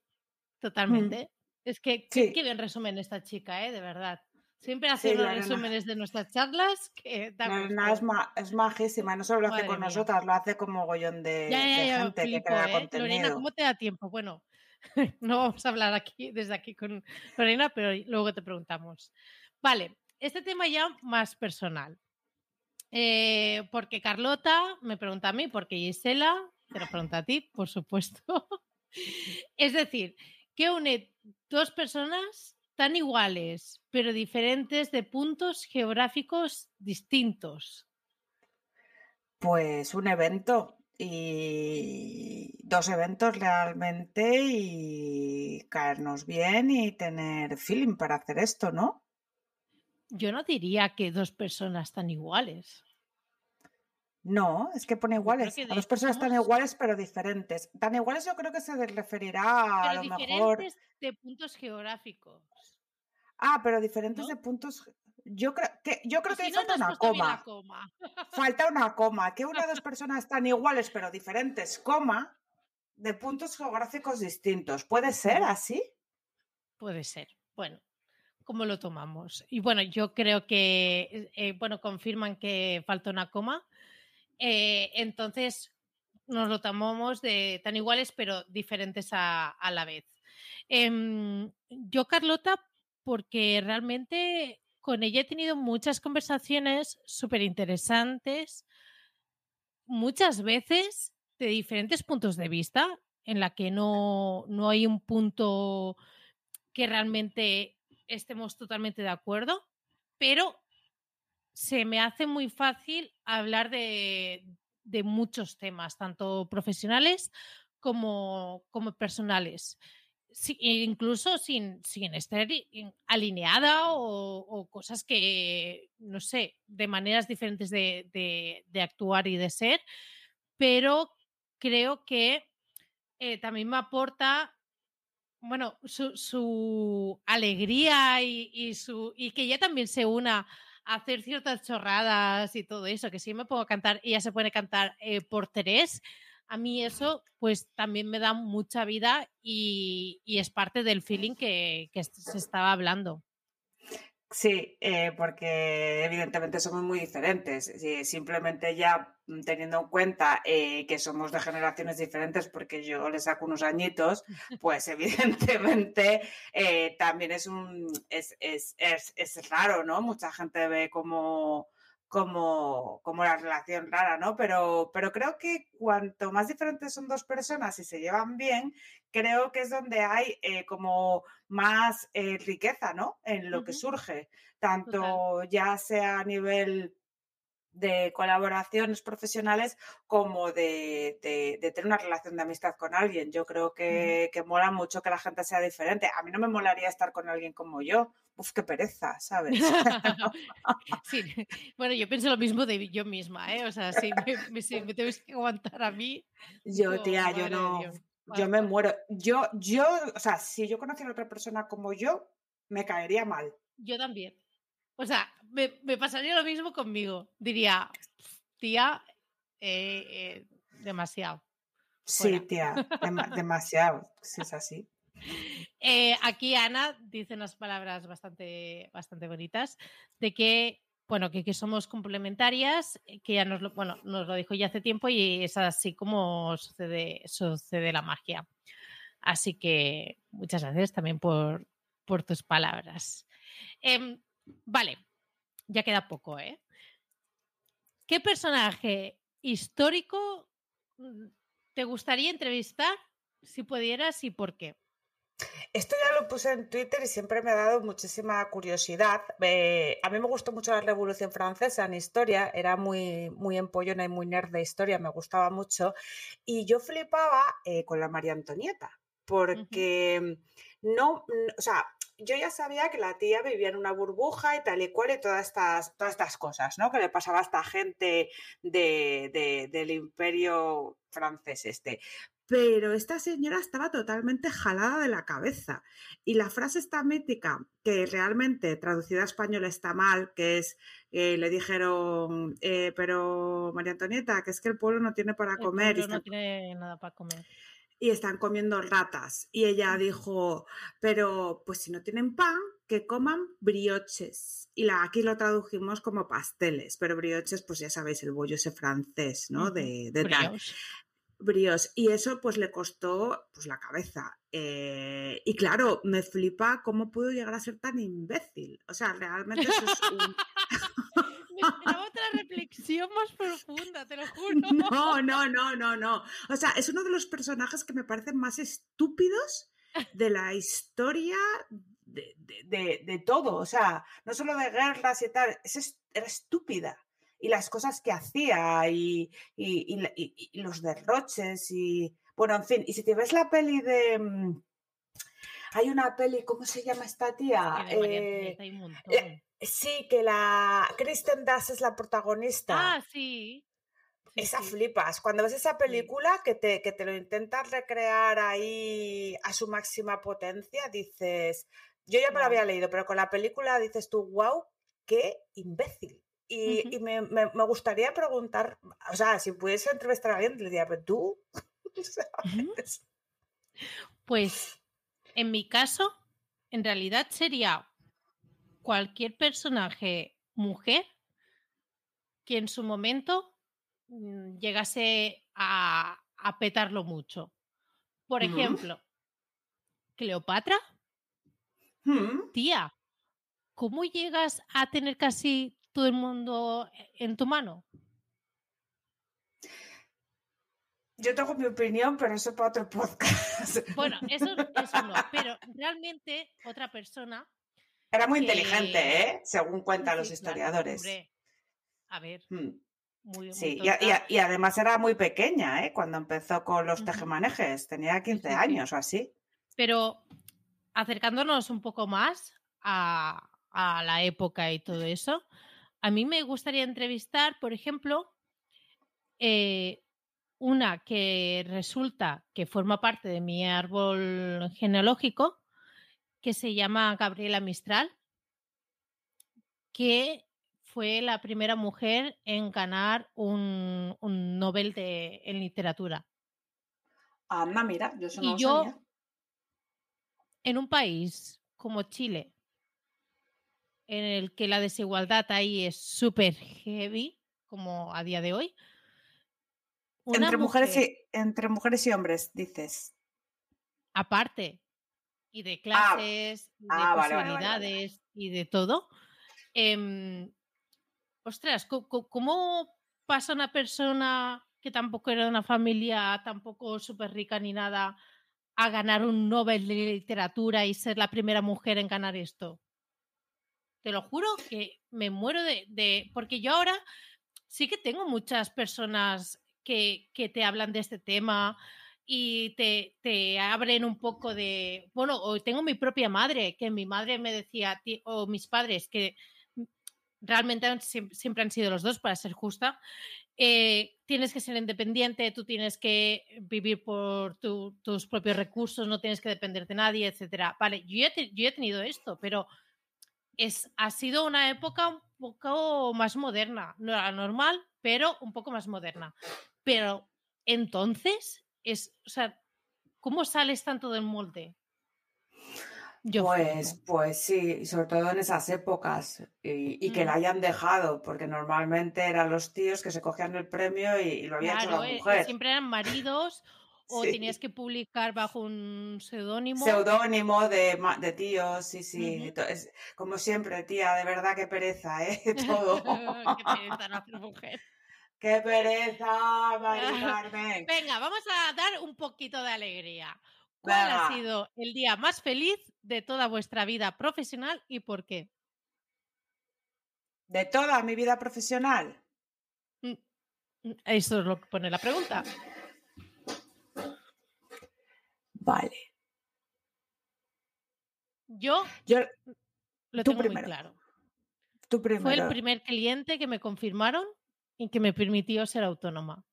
Totalmente. Es que qué bien resumen esta chica, ¿eh? De verdad. Siempre hace Sí, resúmenes de nuestras charlas que gusto. es, ma- es majísima, no solo lo hace con mía. nosotras, lo hace con mogollón de, Ya, ya, de ya, gente que crea ¿eh? contenido. Lorena, ¿cómo te da tiempo? Bueno, no vamos a hablar aquí desde aquí con Lorena, pero luego te preguntamos. Vale, este tema ya más personal. Eh, porque Carlota me pregunta a mí, porque Gisela te lo pregunta a ti, por supuesto. es decir, ¿qué une dos personas tan iguales, pero diferentes de puntos geográficos distintos? Pues un evento y dos eventos realmente y caernos bien y tener feeling para hacer esto, ¿no? Yo no diría que dos personas tan iguales. No, es que pone iguales. que A de dos personas tan iguales pero diferentes. Tan iguales yo creo que se referirá a Pero lo diferentes mejor. de puntos geográficos. Ah, pero diferentes ¿no? de puntos. Yo creo que yo creo O que si no, falta una bien coma. Falta una coma. Que una o dos personas tan iguales pero diferentes, coma, de puntos geográficos distintos. ¿Puede ser así? Puede ser. Bueno, ¿cómo lo tomamos? Y bueno, yo creo que, eh, bueno, confirman que falta una coma. Eh, entonces, nos lo tomamos de tan iguales, pero diferentes a, a la vez. Em, yo, Carlota, porque realmente con ella he tenido muchas conversaciones súper interesantes, muchas veces de diferentes puntos de vista, en la que no, no hay un punto que realmente estemos totalmente de acuerdo, pero se me hace muy fácil hablar de, de muchos temas, tanto profesionales como, como personales. E incluso sin, sin estar alineada o, cosas que, no sé, de maneras diferentes de, actuar y de ser, pero creo que eh, también me aporta bueno, su, alegría y, su y que ella también se una a hacer ciertas chorradas y todo eso, que si me pongo a cantar, ella se pone a cantar eh, por tres, a mí eso pues también me da mucha vida y, y es parte del feeling que, que se estaba hablando. Sí, eh, porque evidentemente somos muy diferentes. Sí, simplemente ya mm, teniendo en cuenta eh, que somos de generaciones diferentes, porque yo le saco unos añitos, pues evidentemente eh, también es un es, es, es, es raro, ¿no? Mucha gente ve como, como, como la relación rara, ¿no? Pero, pero creo que cuanto más diferentes son dos personas y se llevan bien, creo que es donde hay eh, como más eh, riqueza, ¿no? En lo que surge, tanto ya sea a nivel de colaboraciones profesionales como de, de- de tener una relación de amistad con alguien. Yo creo que, que mola mucho que la gente sea diferente. A mí no me molaría estar con alguien como yo. Uf, qué pereza, ¿sabes? Sí, bueno, yo pienso lo mismo de yo misma, ¿eh? O sea, si me, me- si me tienes que aguantar a mí, Yo, digo, tía, yo no, Dios, yo me muero. Yo, yo, o sea, si yo conociera a otra persona como yo, me caería mal. Yo también. O sea, me, me pasaría lo mismo conmigo. Diría, tía, eh, eh, demasiado. Sí, tía, dema- demasiado, si es así. Eh, aquí Ana dice unas palabras bastante, bastante bonitas de que, bueno, que, somos complementarias, eh, que ya nos lo, bueno, nos lo dijo ya hace tiempo y es así como sucede, sucede la magia. Así que muchas gracias también por, por tus palabras. Em, vale, ya queda poco, ¿eh? ¿Qué personaje histórico mm, te gustaría entrevistar si pudieras y por qué? Esto ya lo puse en Twitter y siempre me ha dado muchísima curiosidad. Eh, a mí me gustó mucho la Revolución Francesa en historia, era muy, muy empollona y muy nerd de historia, me gustaba mucho. Y yo flipaba eh, con la María Antonieta, porque no, o sea, yo ya sabía que la tía vivía en una burbuja y tal y cual y todas estas, todas estas cosas, ¿no? Que le pasaba a esta gente de, de- del imperio francés este. Pero esta señora estaba totalmente jalada de la cabeza. Y la frase esta mítica, que realmente traducida a español está mal, que es, eh, le dijeron, eh, pero María Antonieta, que es que el pueblo no tiene para El comer y pueblo no están, tiene nada para comer. y están comiendo ratas. Y ella dijo, pero pues si no tienen pan, que coman brioches. Y la, aquí lo tradujimos como pasteles, pero brioches, pues ya sabéis, el bollo ese francés, ¿no? De, de tal Brioche. Y eso pues le costó pues la cabeza. Eh, y claro, me flipa cómo pudo llegar a ser tan imbécil. O sea, realmente eso es un... Me esperaba otra reflexión más profunda, te lo juro. No, no, no, no, no. O sea, es uno de los personajes que me parecen más estúpidos de la historia de, de- de- de todo. O sea, no solo de guerras y tal, es, era estúpida. Y las cosas que hacía y, y- y la- y- y los derroches y... Bueno, en fin, y si te ves la peli de... mm, Hay una peli, ¿cómo se llama esta tía? Que María Eh, Antonieta hay un montón. eh, sí, que la... Kristen Dunst es la protagonista. ah, sí. Sí, Esa sí. flipas. Cuando ves esa película que te, que te lo intentas recrear ahí a su máxima potencia, dices, yo ya me lo Guau. había leído, pero con la película dices tú, wow, qué imbécil. Y, me, me- me gustaría preguntar, o sea, si pudiese entrevistar a alguien, le diría, pero tú, o sea, Ujú. es- Pues en mi caso, en realidad sería cualquier personaje mujer que en su momento mm, llegase a, a petarlo mucho. Por Ujú. ejemplo, Cleopatra, Hmm, tía, ¿cómo llegas a tener casi todo el mundo en tu mano? Yo tengo mi opinión, pero eso para otro podcast. Bueno, eso, eso no, pero realmente otra persona Era muy que- inteligente, ¿eh? Según cuentan los Sí, historiadores. a ver, Hmm. muy, muy Sí, y, además era muy pequeña, ¿eh? Cuando empezó con los tejemanejes, tenía 15 sí, sí. años o así. Pero acercándonos un poco más a, a la época y todo eso, a mí me gustaría entrevistar, por ejemplo, eh, una que resulta que forma parte de mi árbol genealógico, que se llama Gabriela Mistral, que fue la primera mujer en ganar un, un Nobel de, en literatura. Anda, mira, yo eso Y no lo yo- sabía. en un país como Chile, en el que la desigualdad ahí es súper heavy, como a día de hoy, una Entre mujeres, mujer, y, entre mujeres y hombres, dices. aparte, y de Ah, clases, y de ah, vale, vale, vale, vale, posibilidades y de todo, em, ostras, ¿cómo pasa una persona que tampoco era de una familia tampoco súper rica ni nada a ganar un Nobel de literatura y ser la primera mujer en ganar esto? Te lo juro que me muero de, de- Porque yo ahora sí que tengo muchas personas que, que te hablan de este tema y te, te abren un poco de... Bueno, o tengo mi propia madre, que mi madre me decía, o mis padres, que realmente han- siem- siempre han sido los dos, para ser justa, eh, tienes que ser independiente, tú tienes que vivir por tu- tus propios recursos, no tienes que depender de nadie, etcétera. Vale, yo ya, te- yo ya he tenido esto, pero es, ha sido una época un poco más moderna. No era normal, pero un poco más moderna. Pero entonces, es, o sea, ¿cómo sales tanto del molde? Yo Pues, pues sí, sobre todo en esas épocas. Y, y que la Mm. hayan dejado, porque normalmente eran los tíos que se cogían el premio y, y lo había hecho la eh, mujer. siempre eran maridos o Sí. tenías que publicar bajo un seudónimo. Seudónimo de, de tíos, sí, sí. Es- como siempre, tía, de verdad, qué pereza, ¿eh? Todo. Qué pereza no hacer mujer. ¡Qué pereza, Mari Carmen! Venga, vamos a dar un poquito de alegría. ¿Cuál ha sido el día más feliz de toda vuestra vida profesional y por qué? De toda mi vida profesional. Mm, Eso es lo que pone la pregunta. Vale. Yo Yo, lo tengo primero. muy claro. tú Fue el primer cliente que me confirmaron y que me permitió ser autónoma.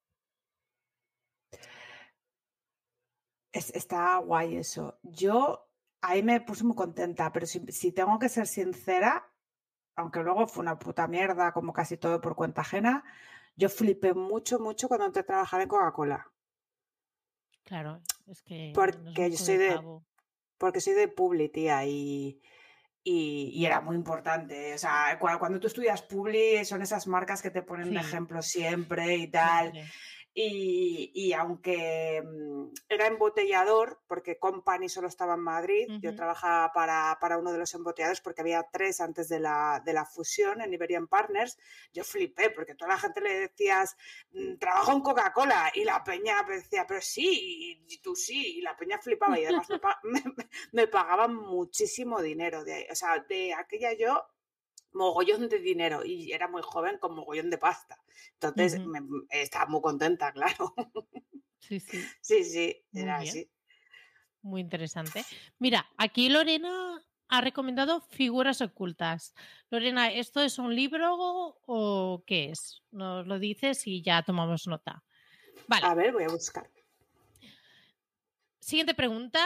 Es- está guay eso. Yo ahí me puse muy contenta, pero si, si tengo que ser sincera, aunque luego fue una puta mierda, como casi todo por cuenta ajena, yo flipé mucho, mucho cuando entré a trabajar en Coca-Cola, Claro, es que Porque yo soy de de- cabo. porque soy de Publi, tía, y, y, y era muy importante. O sea, cua- cuando, tú estudias Publi, son esas marcas que te ponen de Sí. ejemplo siempre y tal. Siempre. Y, y aunque mm, era embotellador, porque Company solo estaba en Madrid, yo trabajaba para, para uno de los embotelladores porque había tres antes de la, de la fusión en Iberian Partners, yo flipé porque toda la gente le decías, "Mm, trabajo en Coca-Cola y la peña decía, pero sí, y, tú sí, y la peña flipaba y además me- me pagaban muchísimo dinero. De, o sea, de aquella yo mogollón de dinero y era muy joven con mogollón de pasta. Entonces me- estaba muy contenta, claro. Sí, sí. Sí, sí, Muy era bien. así. Muy interesante. Mira, aquí Lorena ha recomendado figuras ocultas. Lorena, ¿esto es un libro o qué es? Nos lo dices y ya tomamos nota. Vale. A ver, voy a buscar. Siguiente pregunta.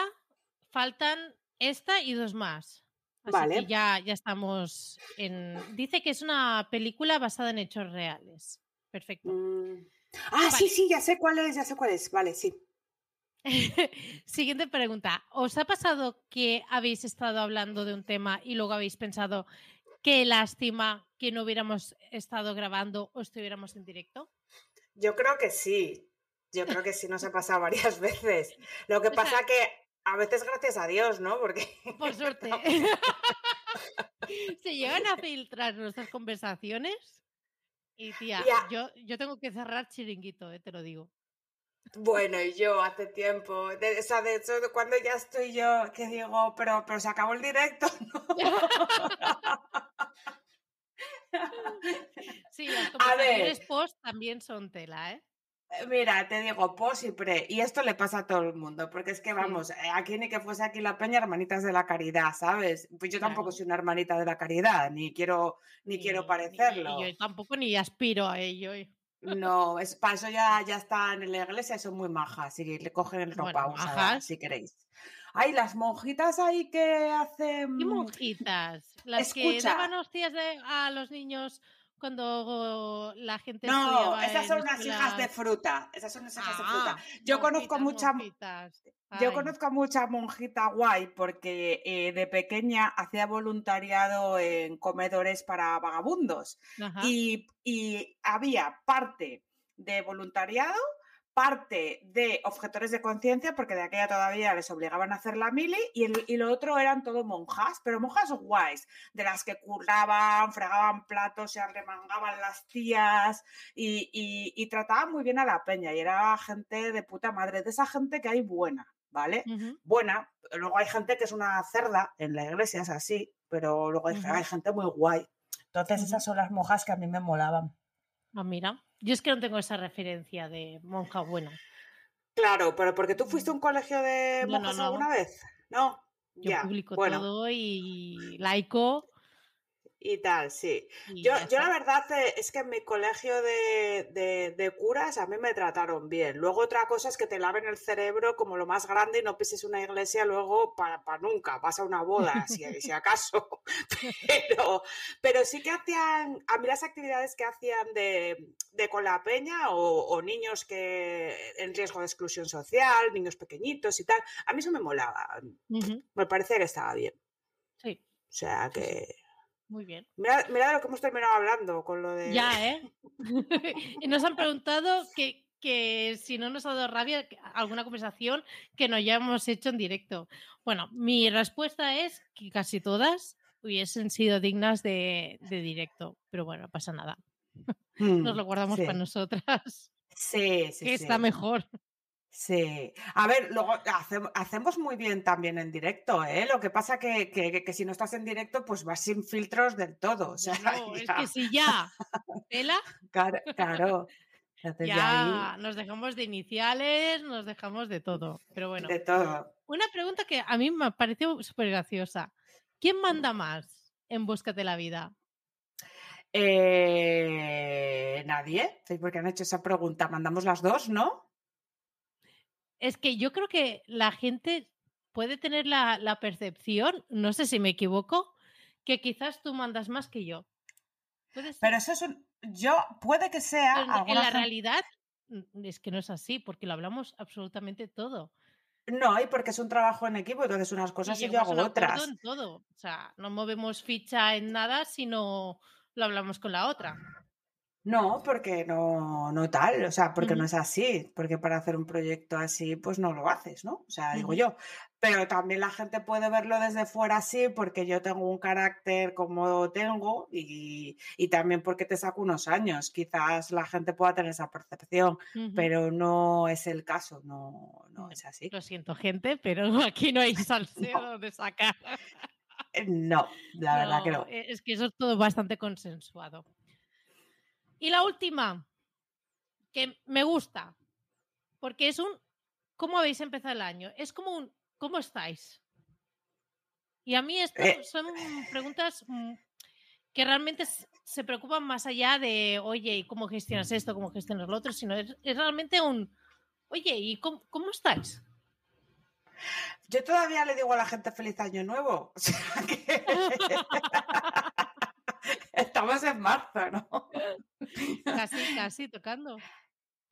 Faltan esta y dos más. Así Vale. que ya, ya estamos en. Dice que es una película basada en hechos reales. Perfecto. Mm. Ah, sí, Vale. sí, ya sé cuál es, ya sé cuál es. Vale, sí. Siguiente pregunta. ¿Os ha pasado que habéis estado hablando de un tema y luego habéis pensado qué lástima que no hubiéramos estado grabando o estuviéramos en directo? Yo creo que sí. Yo creo que sí nos ha pasado varias veces. Lo que O sea- pasa que a veces gracias a Dios, ¿no? Porque Por suerte. Se llegan a filtrar nuestras conversaciones y tía, yo, yo tengo que cerrar chiringuito, eh, te lo digo. Bueno, y yo hace tiempo, de, o sea, de hecho, cuando ya estoy yo, que digo, pero, pero se acabó el directo, ¿no? Sí, las A conversaciones ver. post también son tela, ¿eh? Eh, Mira, te digo, pos y pre, y esto le pasa a todo el mundo, porque es que Sí. vamos, eh, aquí ni que fuese aquí la peña, hermanitas de la caridad, ¿sabes? Pues yo tampoco Claro. soy una hermanita de la caridad, ni quiero, ni quiero Ni- parecerlo. Yo tampoco ni aspiro a ello. eh. No, es, para eso ya, ya están en la iglesia, son muy majas, y le cogen el ropa Bueno, usada, si queréis. Ay, las monjitas ahí que hacen... ¿Qué monjitas? Las que escucha. daban hostias de- a los niños cuando la gente No, esas son unas hijas de fruta. Esas son unas hijas de Ah, fruta. Yo conozco monjitas, mucha, monjitas. yo conozco a mucha monjita guay porque eh, de pequeña hacía voluntariado en comedores para vagabundos y había parte de voluntariado, parte de objetores de conciencia, porque de aquella todavía les obligaban a hacer la mili, y, el- y lo otro eran todo monjas, pero monjas guays, de las que curraban, fregaban platos, se arremangaban las tías y, y- y trataban muy bien a la peña, y era gente de puta madre, de esa gente que hay buena, ¿vale? Buena, luego hay gente que es una cerda, en la iglesia es así, pero luego hay, gente muy guay. Entonces esas son las monjas que a mí me molaban. Ah, mira. Yo es que no tengo esa referencia de monja buena. Claro, pero porque tú fuiste a un colegio de No, no, monjas no. alguna vez, ¿no? Yo ya, publico bueno, todo y laico. Y tal, sí. Y Yo, yo la verdad eh, es que en mi colegio de, de- de curas a mí me trataron bien. Luego otra cosa es que te laven el cerebro como lo más grande y no pises una iglesia luego para, para nunca. Vas a una boda, si, si acaso. Pero, pero sí que hacían, a mí las actividades que hacían de, de con la peña o, o niños que en riesgo de exclusión social, niños pequeñitos y tal, a mí eso me molaba. Me parecía que estaba bien. Sí, O sea que... Muy bien. Mira, mira de lo que hemos terminado hablando con lo de... Ya, ¿eh? y nos han preguntado que, que si no nos ha dado rabia alguna conversación que no hayamos hecho en directo. Bueno, mi respuesta es que casi todas hubiesen sido dignas de, de directo, pero bueno, no pasa nada. Nos Mm, lo guardamos sí. para nosotras, Sí, sí, que sí. está mejor. Sí. A ver, luego hace- hacemos muy bien también en directo, ¿eh? Lo que pasa que, que, que- si no estás en directo, pues vas sin filtros del todo. O sea, Claro, es que si ya, tela, claro, ya nos dejamos de iniciales, nos dejamos de todo. Pero bueno, de todo. una pregunta que a mí me pareció súper graciosa. ¿Quién manda más en Búscate la vida? Eh, Nadie, porque han hecho esa pregunta. Mandamos las dos, ¿no? Es que yo creo que la gente puede tener la, la percepción, no sé si me equivoco, que quizás tú mandas más que yo. Pero eso es un. Yo, puede que sea. Pero en- la realidad mm, es que no es así, porque lo hablamos absolutamente todo. No, y porque es un trabajo en equipo, entonces unas cosas y yo hago otras. en todo. O sea, no movemos ficha en nada, sino lo hablamos con la otra. No, porque no, no tal, o sea, porque no es así, porque para hacer un proyecto así, pues no lo haces, ¿no? O sea, digo yo. Pero también la gente puede verlo desde fuera así, porque yo tengo un carácter como tengo y, y también porque te saco unos años. Quizás la gente pueda tener esa percepción, pero no es el caso, no, no No, es así. Lo siento, gente, pero aquí no hay salseo de sacar. Eh, No, la verdad que No, no. e- es que eso es todo bastante consensuado. Y la última, que me gusta, porque es un ¿cómo habéis empezado el año? Es como un ¿cómo estáis? Y a mí esto Eh. son preguntas mm, que realmente se preocupan más allá de, oye, ¿y cómo gestionas esto? ¿Cómo gestionas lo otro? Sino es, es realmente un, oye, ¿y cómo, cómo estáis? Yo todavía le digo a la gente feliz año nuevo. O sea que... Estamos en marzo, ¿no? Casi, casi tocando.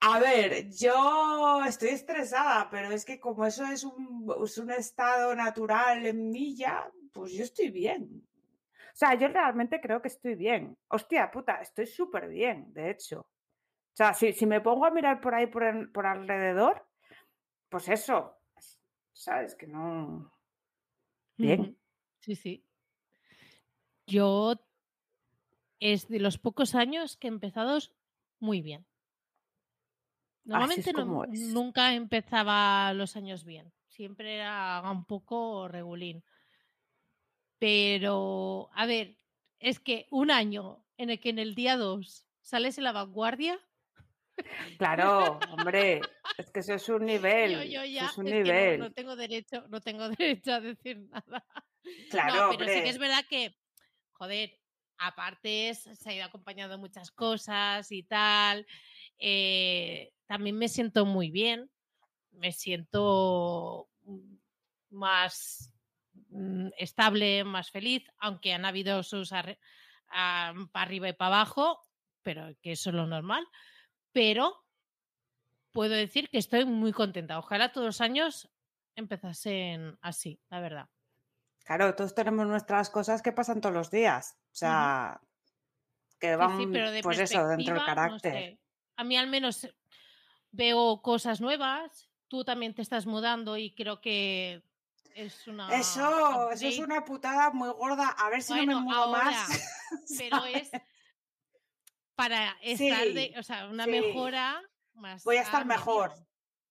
A ver, yo estoy estresada, pero es que como eso es un, es un estado natural en mí ya, pues yo estoy bien. O sea, yo realmente creo que estoy bien. Hostia puta, estoy súper bien, de hecho. O sea, si, si me pongo a mirar por ahí, por, por alrededor, pues eso, ¿sabes? Que no... Bien. Sí, sí. Yo es de los pocos años que he empezado muy bien. Normalmente no- nunca empezaba los años bien. Siempre era un poco regulín. Pero, a ver, es que un año en el que en el día 2 sales en la vanguardia, Claro, hombre, es que eso es un nivel, yo, yo eso ya es un es que no- nivel. no, tengo derecho, no tengo derecho a decir nada. Claro, no, pero sí que es verdad que, joder, aparte se ha ido acompañando muchas cosas y tal. eh, también me siento muy bien, me siento mm, más mm, estable, más feliz, aunque han habido sus para arriba y para abajo, pero que eso es lo normal. Pero puedo decir que estoy muy contenta. Ojalá todos los años empezasen así, la verdad. Claro, todos tenemos nuestras cosas que pasan todos los días. O sea, que van, sí, pero de pues eso, dentro del no carácter. sé. A mí al menos veo cosas nuevas. Tú también te estás mudando y creo que es una. Eso, eso es una putada muy gorda. A ver si no me mudo ahora, más. Pero es para estar de, o sea, una mejora más. Voy a estar mejor.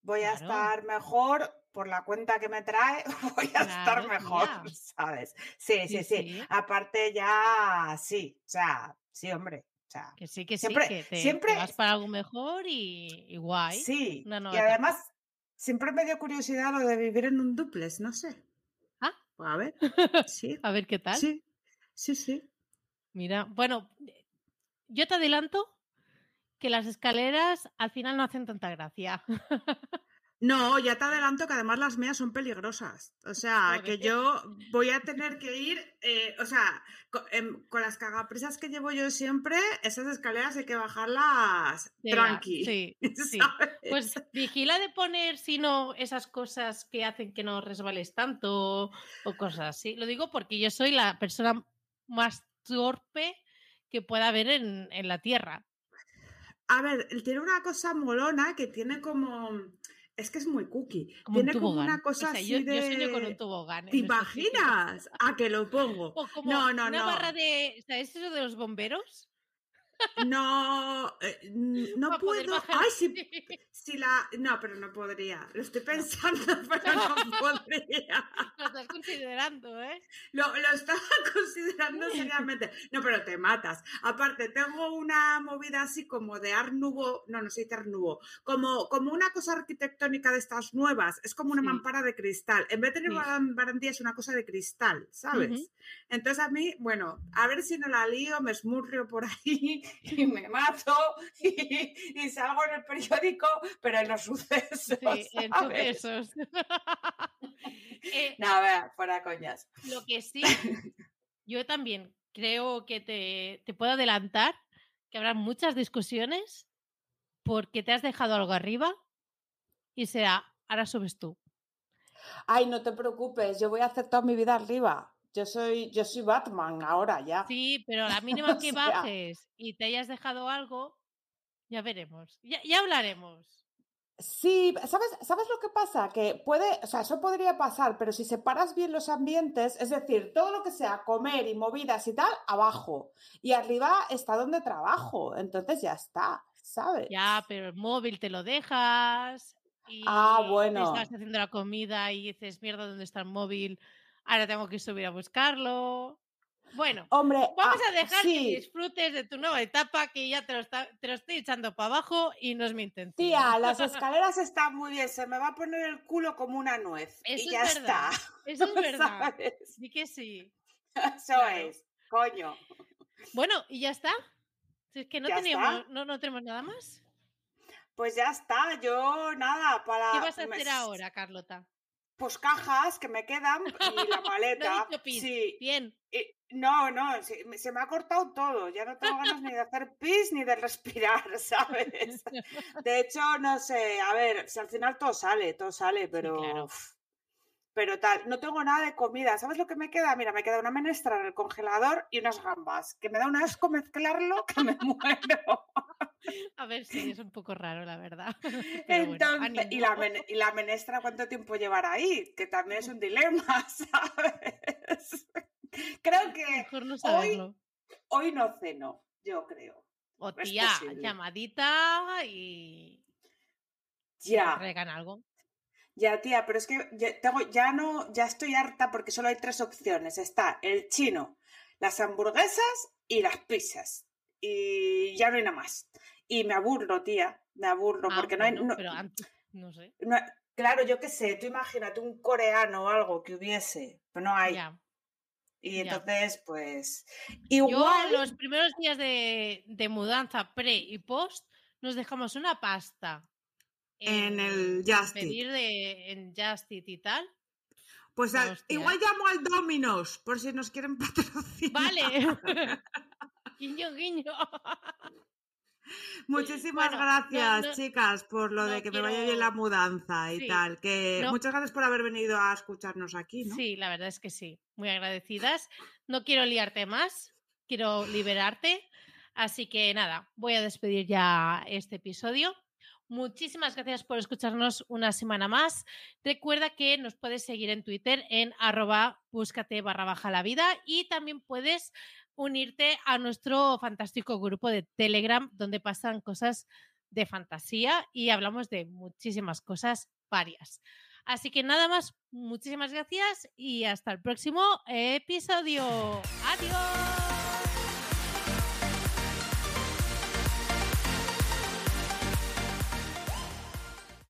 Voy a estar mejor por la cuenta que me trae. Voy a estar Claro, mejor, tía. ¿sabes? Sí, sí, Sí. Aparte ya, sí, o sea, sí, hombre. O sea, Que sí, que Siempre- sí, que te, te siempre- vas para algo mejor y, y guay. sí. una Y etapa. además, siempre me dio curiosidad lo de vivir en un duplex, no sé. Ah. Pues a ver, sí, A ver qué tal. sí, sí, sí. Mira, bueno, eh, yo te adelanto que las escaleras al final no hacen tanta gracia. No, ya te adelanto que además las mías son peligrosas. O sea, que yo voy a tener que ir, eh, o sea, em, con, las cagaprisas que llevo yo siempre, esas escaleras hay que bajarlas tranqui. Sí, sí. Pues vigila de poner, si no, esas cosas que hacen que no resbales tanto o cosas así. Lo digo porque yo soy la persona más torpe que pueda haber en, en la Tierra. A ver, él tiene una cosa molona que tiene como. Es que es muy cookie. Como un tiene como una cosa o sea, así yo, de. yo sueño con un tobogán. ¿Te imaginas? A que lo pongo. O como No, no, una no. barra de. ¿Sabes eso de los bomberos? No, eh, no puedo. Ay, si, si la. No, pero no podría. Lo estoy pensando, pero no podría. Lo estás considerando, ¿eh? Lo, lo estaba considerando seriamente. No, pero te matas. Aparte, tengo una movida así como de Art Nouveau. No, no sé Art Nouveau. Como, como una cosa arquitectónica de estas nuevas. Es como una Sí. mampara de cristal. En vez de tener Sí. baran- barandilla, es una cosa de cristal, ¿sabes? Entonces a mí, bueno, a ver si no la lío, me esmurrio por ahí y me mato y, y salgo en el periódico, pero en los sucesos. Sí, en sucesos. Eh, No, a ver, fuera coñas. Lo que sí, yo también creo que te, te puedo adelantar que habrá muchas discusiones porque te has dejado algo arriba y será, ahora subes tú. Ay, no te preocupes, yo voy a hacer toda mi vida arriba. Yo soy, yo soy Batman ahora ya. Sí, pero a la mínima que bajes y te hayas dejado algo, ya veremos. Ya, ya hablaremos. Sí, ¿sabes, ¿sabes lo que pasa? Que puede, o sea, eso podría pasar, pero si separas bien los ambientes, es decir, todo lo que sea comer y movidas y tal, abajo. Y arriba está donde trabajo. Entonces ya está, ¿sabes? Ya, pero el móvil te lo dejas. Y Ah, bueno. Estás haciendo la comida y dices, mierda, ¿dónde está el móvil? Ahora tengo que subir a buscarlo. Bueno, Hombre, vamos ah, a dejar que disfrutes de tu nueva etapa, que ya te lo, está- te lo estoy echando para abajo y no es mi intención. Tía, las escaleras están muy bien, se me va a poner el culo como una nuez. Eso y es ya verdad. está. Eso es verdad. ¿sabes? Sí que sí. Eso Claro. es, coño. Bueno, ¿y ya está? Si es que no ¿Ya teníamos, no, no tenemos nada más. Pues ya está, yo nada, para. ¿Qué vas a me- hacer ahora, Carlota? Pues cajas que me quedan y la maleta. dicho pis. sí. Bien. y- no, no, se, me- se me ha cortado todo. Ya no tengo ganas ni de hacer pis ni de respirar, ¿sabes? De hecho, no sé, a ver, si al final todo sale, todo sale, pero. claro. uf, Pero tal, no tengo nada de comida. ¿Sabes lo que me queda? Mira, me queda una menestra en el congelador y unas gambas, que me da un asco mezclarlo que me muero. A ver, sí, es un poco raro, la verdad. Pero bueno, Entonces, y, la y menestra, ¿cuánto tiempo llevará ahí? Que también es un dilema, ¿sabes? Creo que Mejor no saberlo. hoy no ceno, yo creo. O es tía, llamadita y Ya, traigan algo. Ya, tía, pero es que ya, tengo, ya no, ya estoy harta porque solo hay tres opciones. Está el chino, las hamburguesas y las pizzas. Y ya no hay nada más. Y me aburro, tía, me aburro, Ah, porque no hay... no- pero antes, no sé. no claro, yo qué sé, tú imagínate un coreano o algo que hubiese, pero no hay. Ya. Y Ya. entonces, pues, Yo igual, los primeros días de, de mudanza pre y post nos dejamos una pasta En el Just Eat. pedir de en y tal. pues al- igual llamo al Dominos por si nos quieren patrocinar. Vale. guiño, guiño. Muchísimas Bueno, gracias, no- chicas, por lo no de que me vaya bien la mudanza y Sí, tal. Que muchas gracias por haber venido a escucharnos aquí, ¿no? Sí, la verdad es que sí. Muy agradecidas. No quiero liarte más, quiero liberarte. Así que nada, voy a despedir ya este episodio. Muchísimas gracias por escucharnos una semana más. Recuerda que nos puedes seguir en Twitter en arroba búscate la vida y también puedes unirte a nuestro fantástico grupo de Telegram donde pasan cosas de fantasía y hablamos de muchísimas cosas varias. Así que nada más, muchísimas gracias y hasta el próximo episodio. Adiós.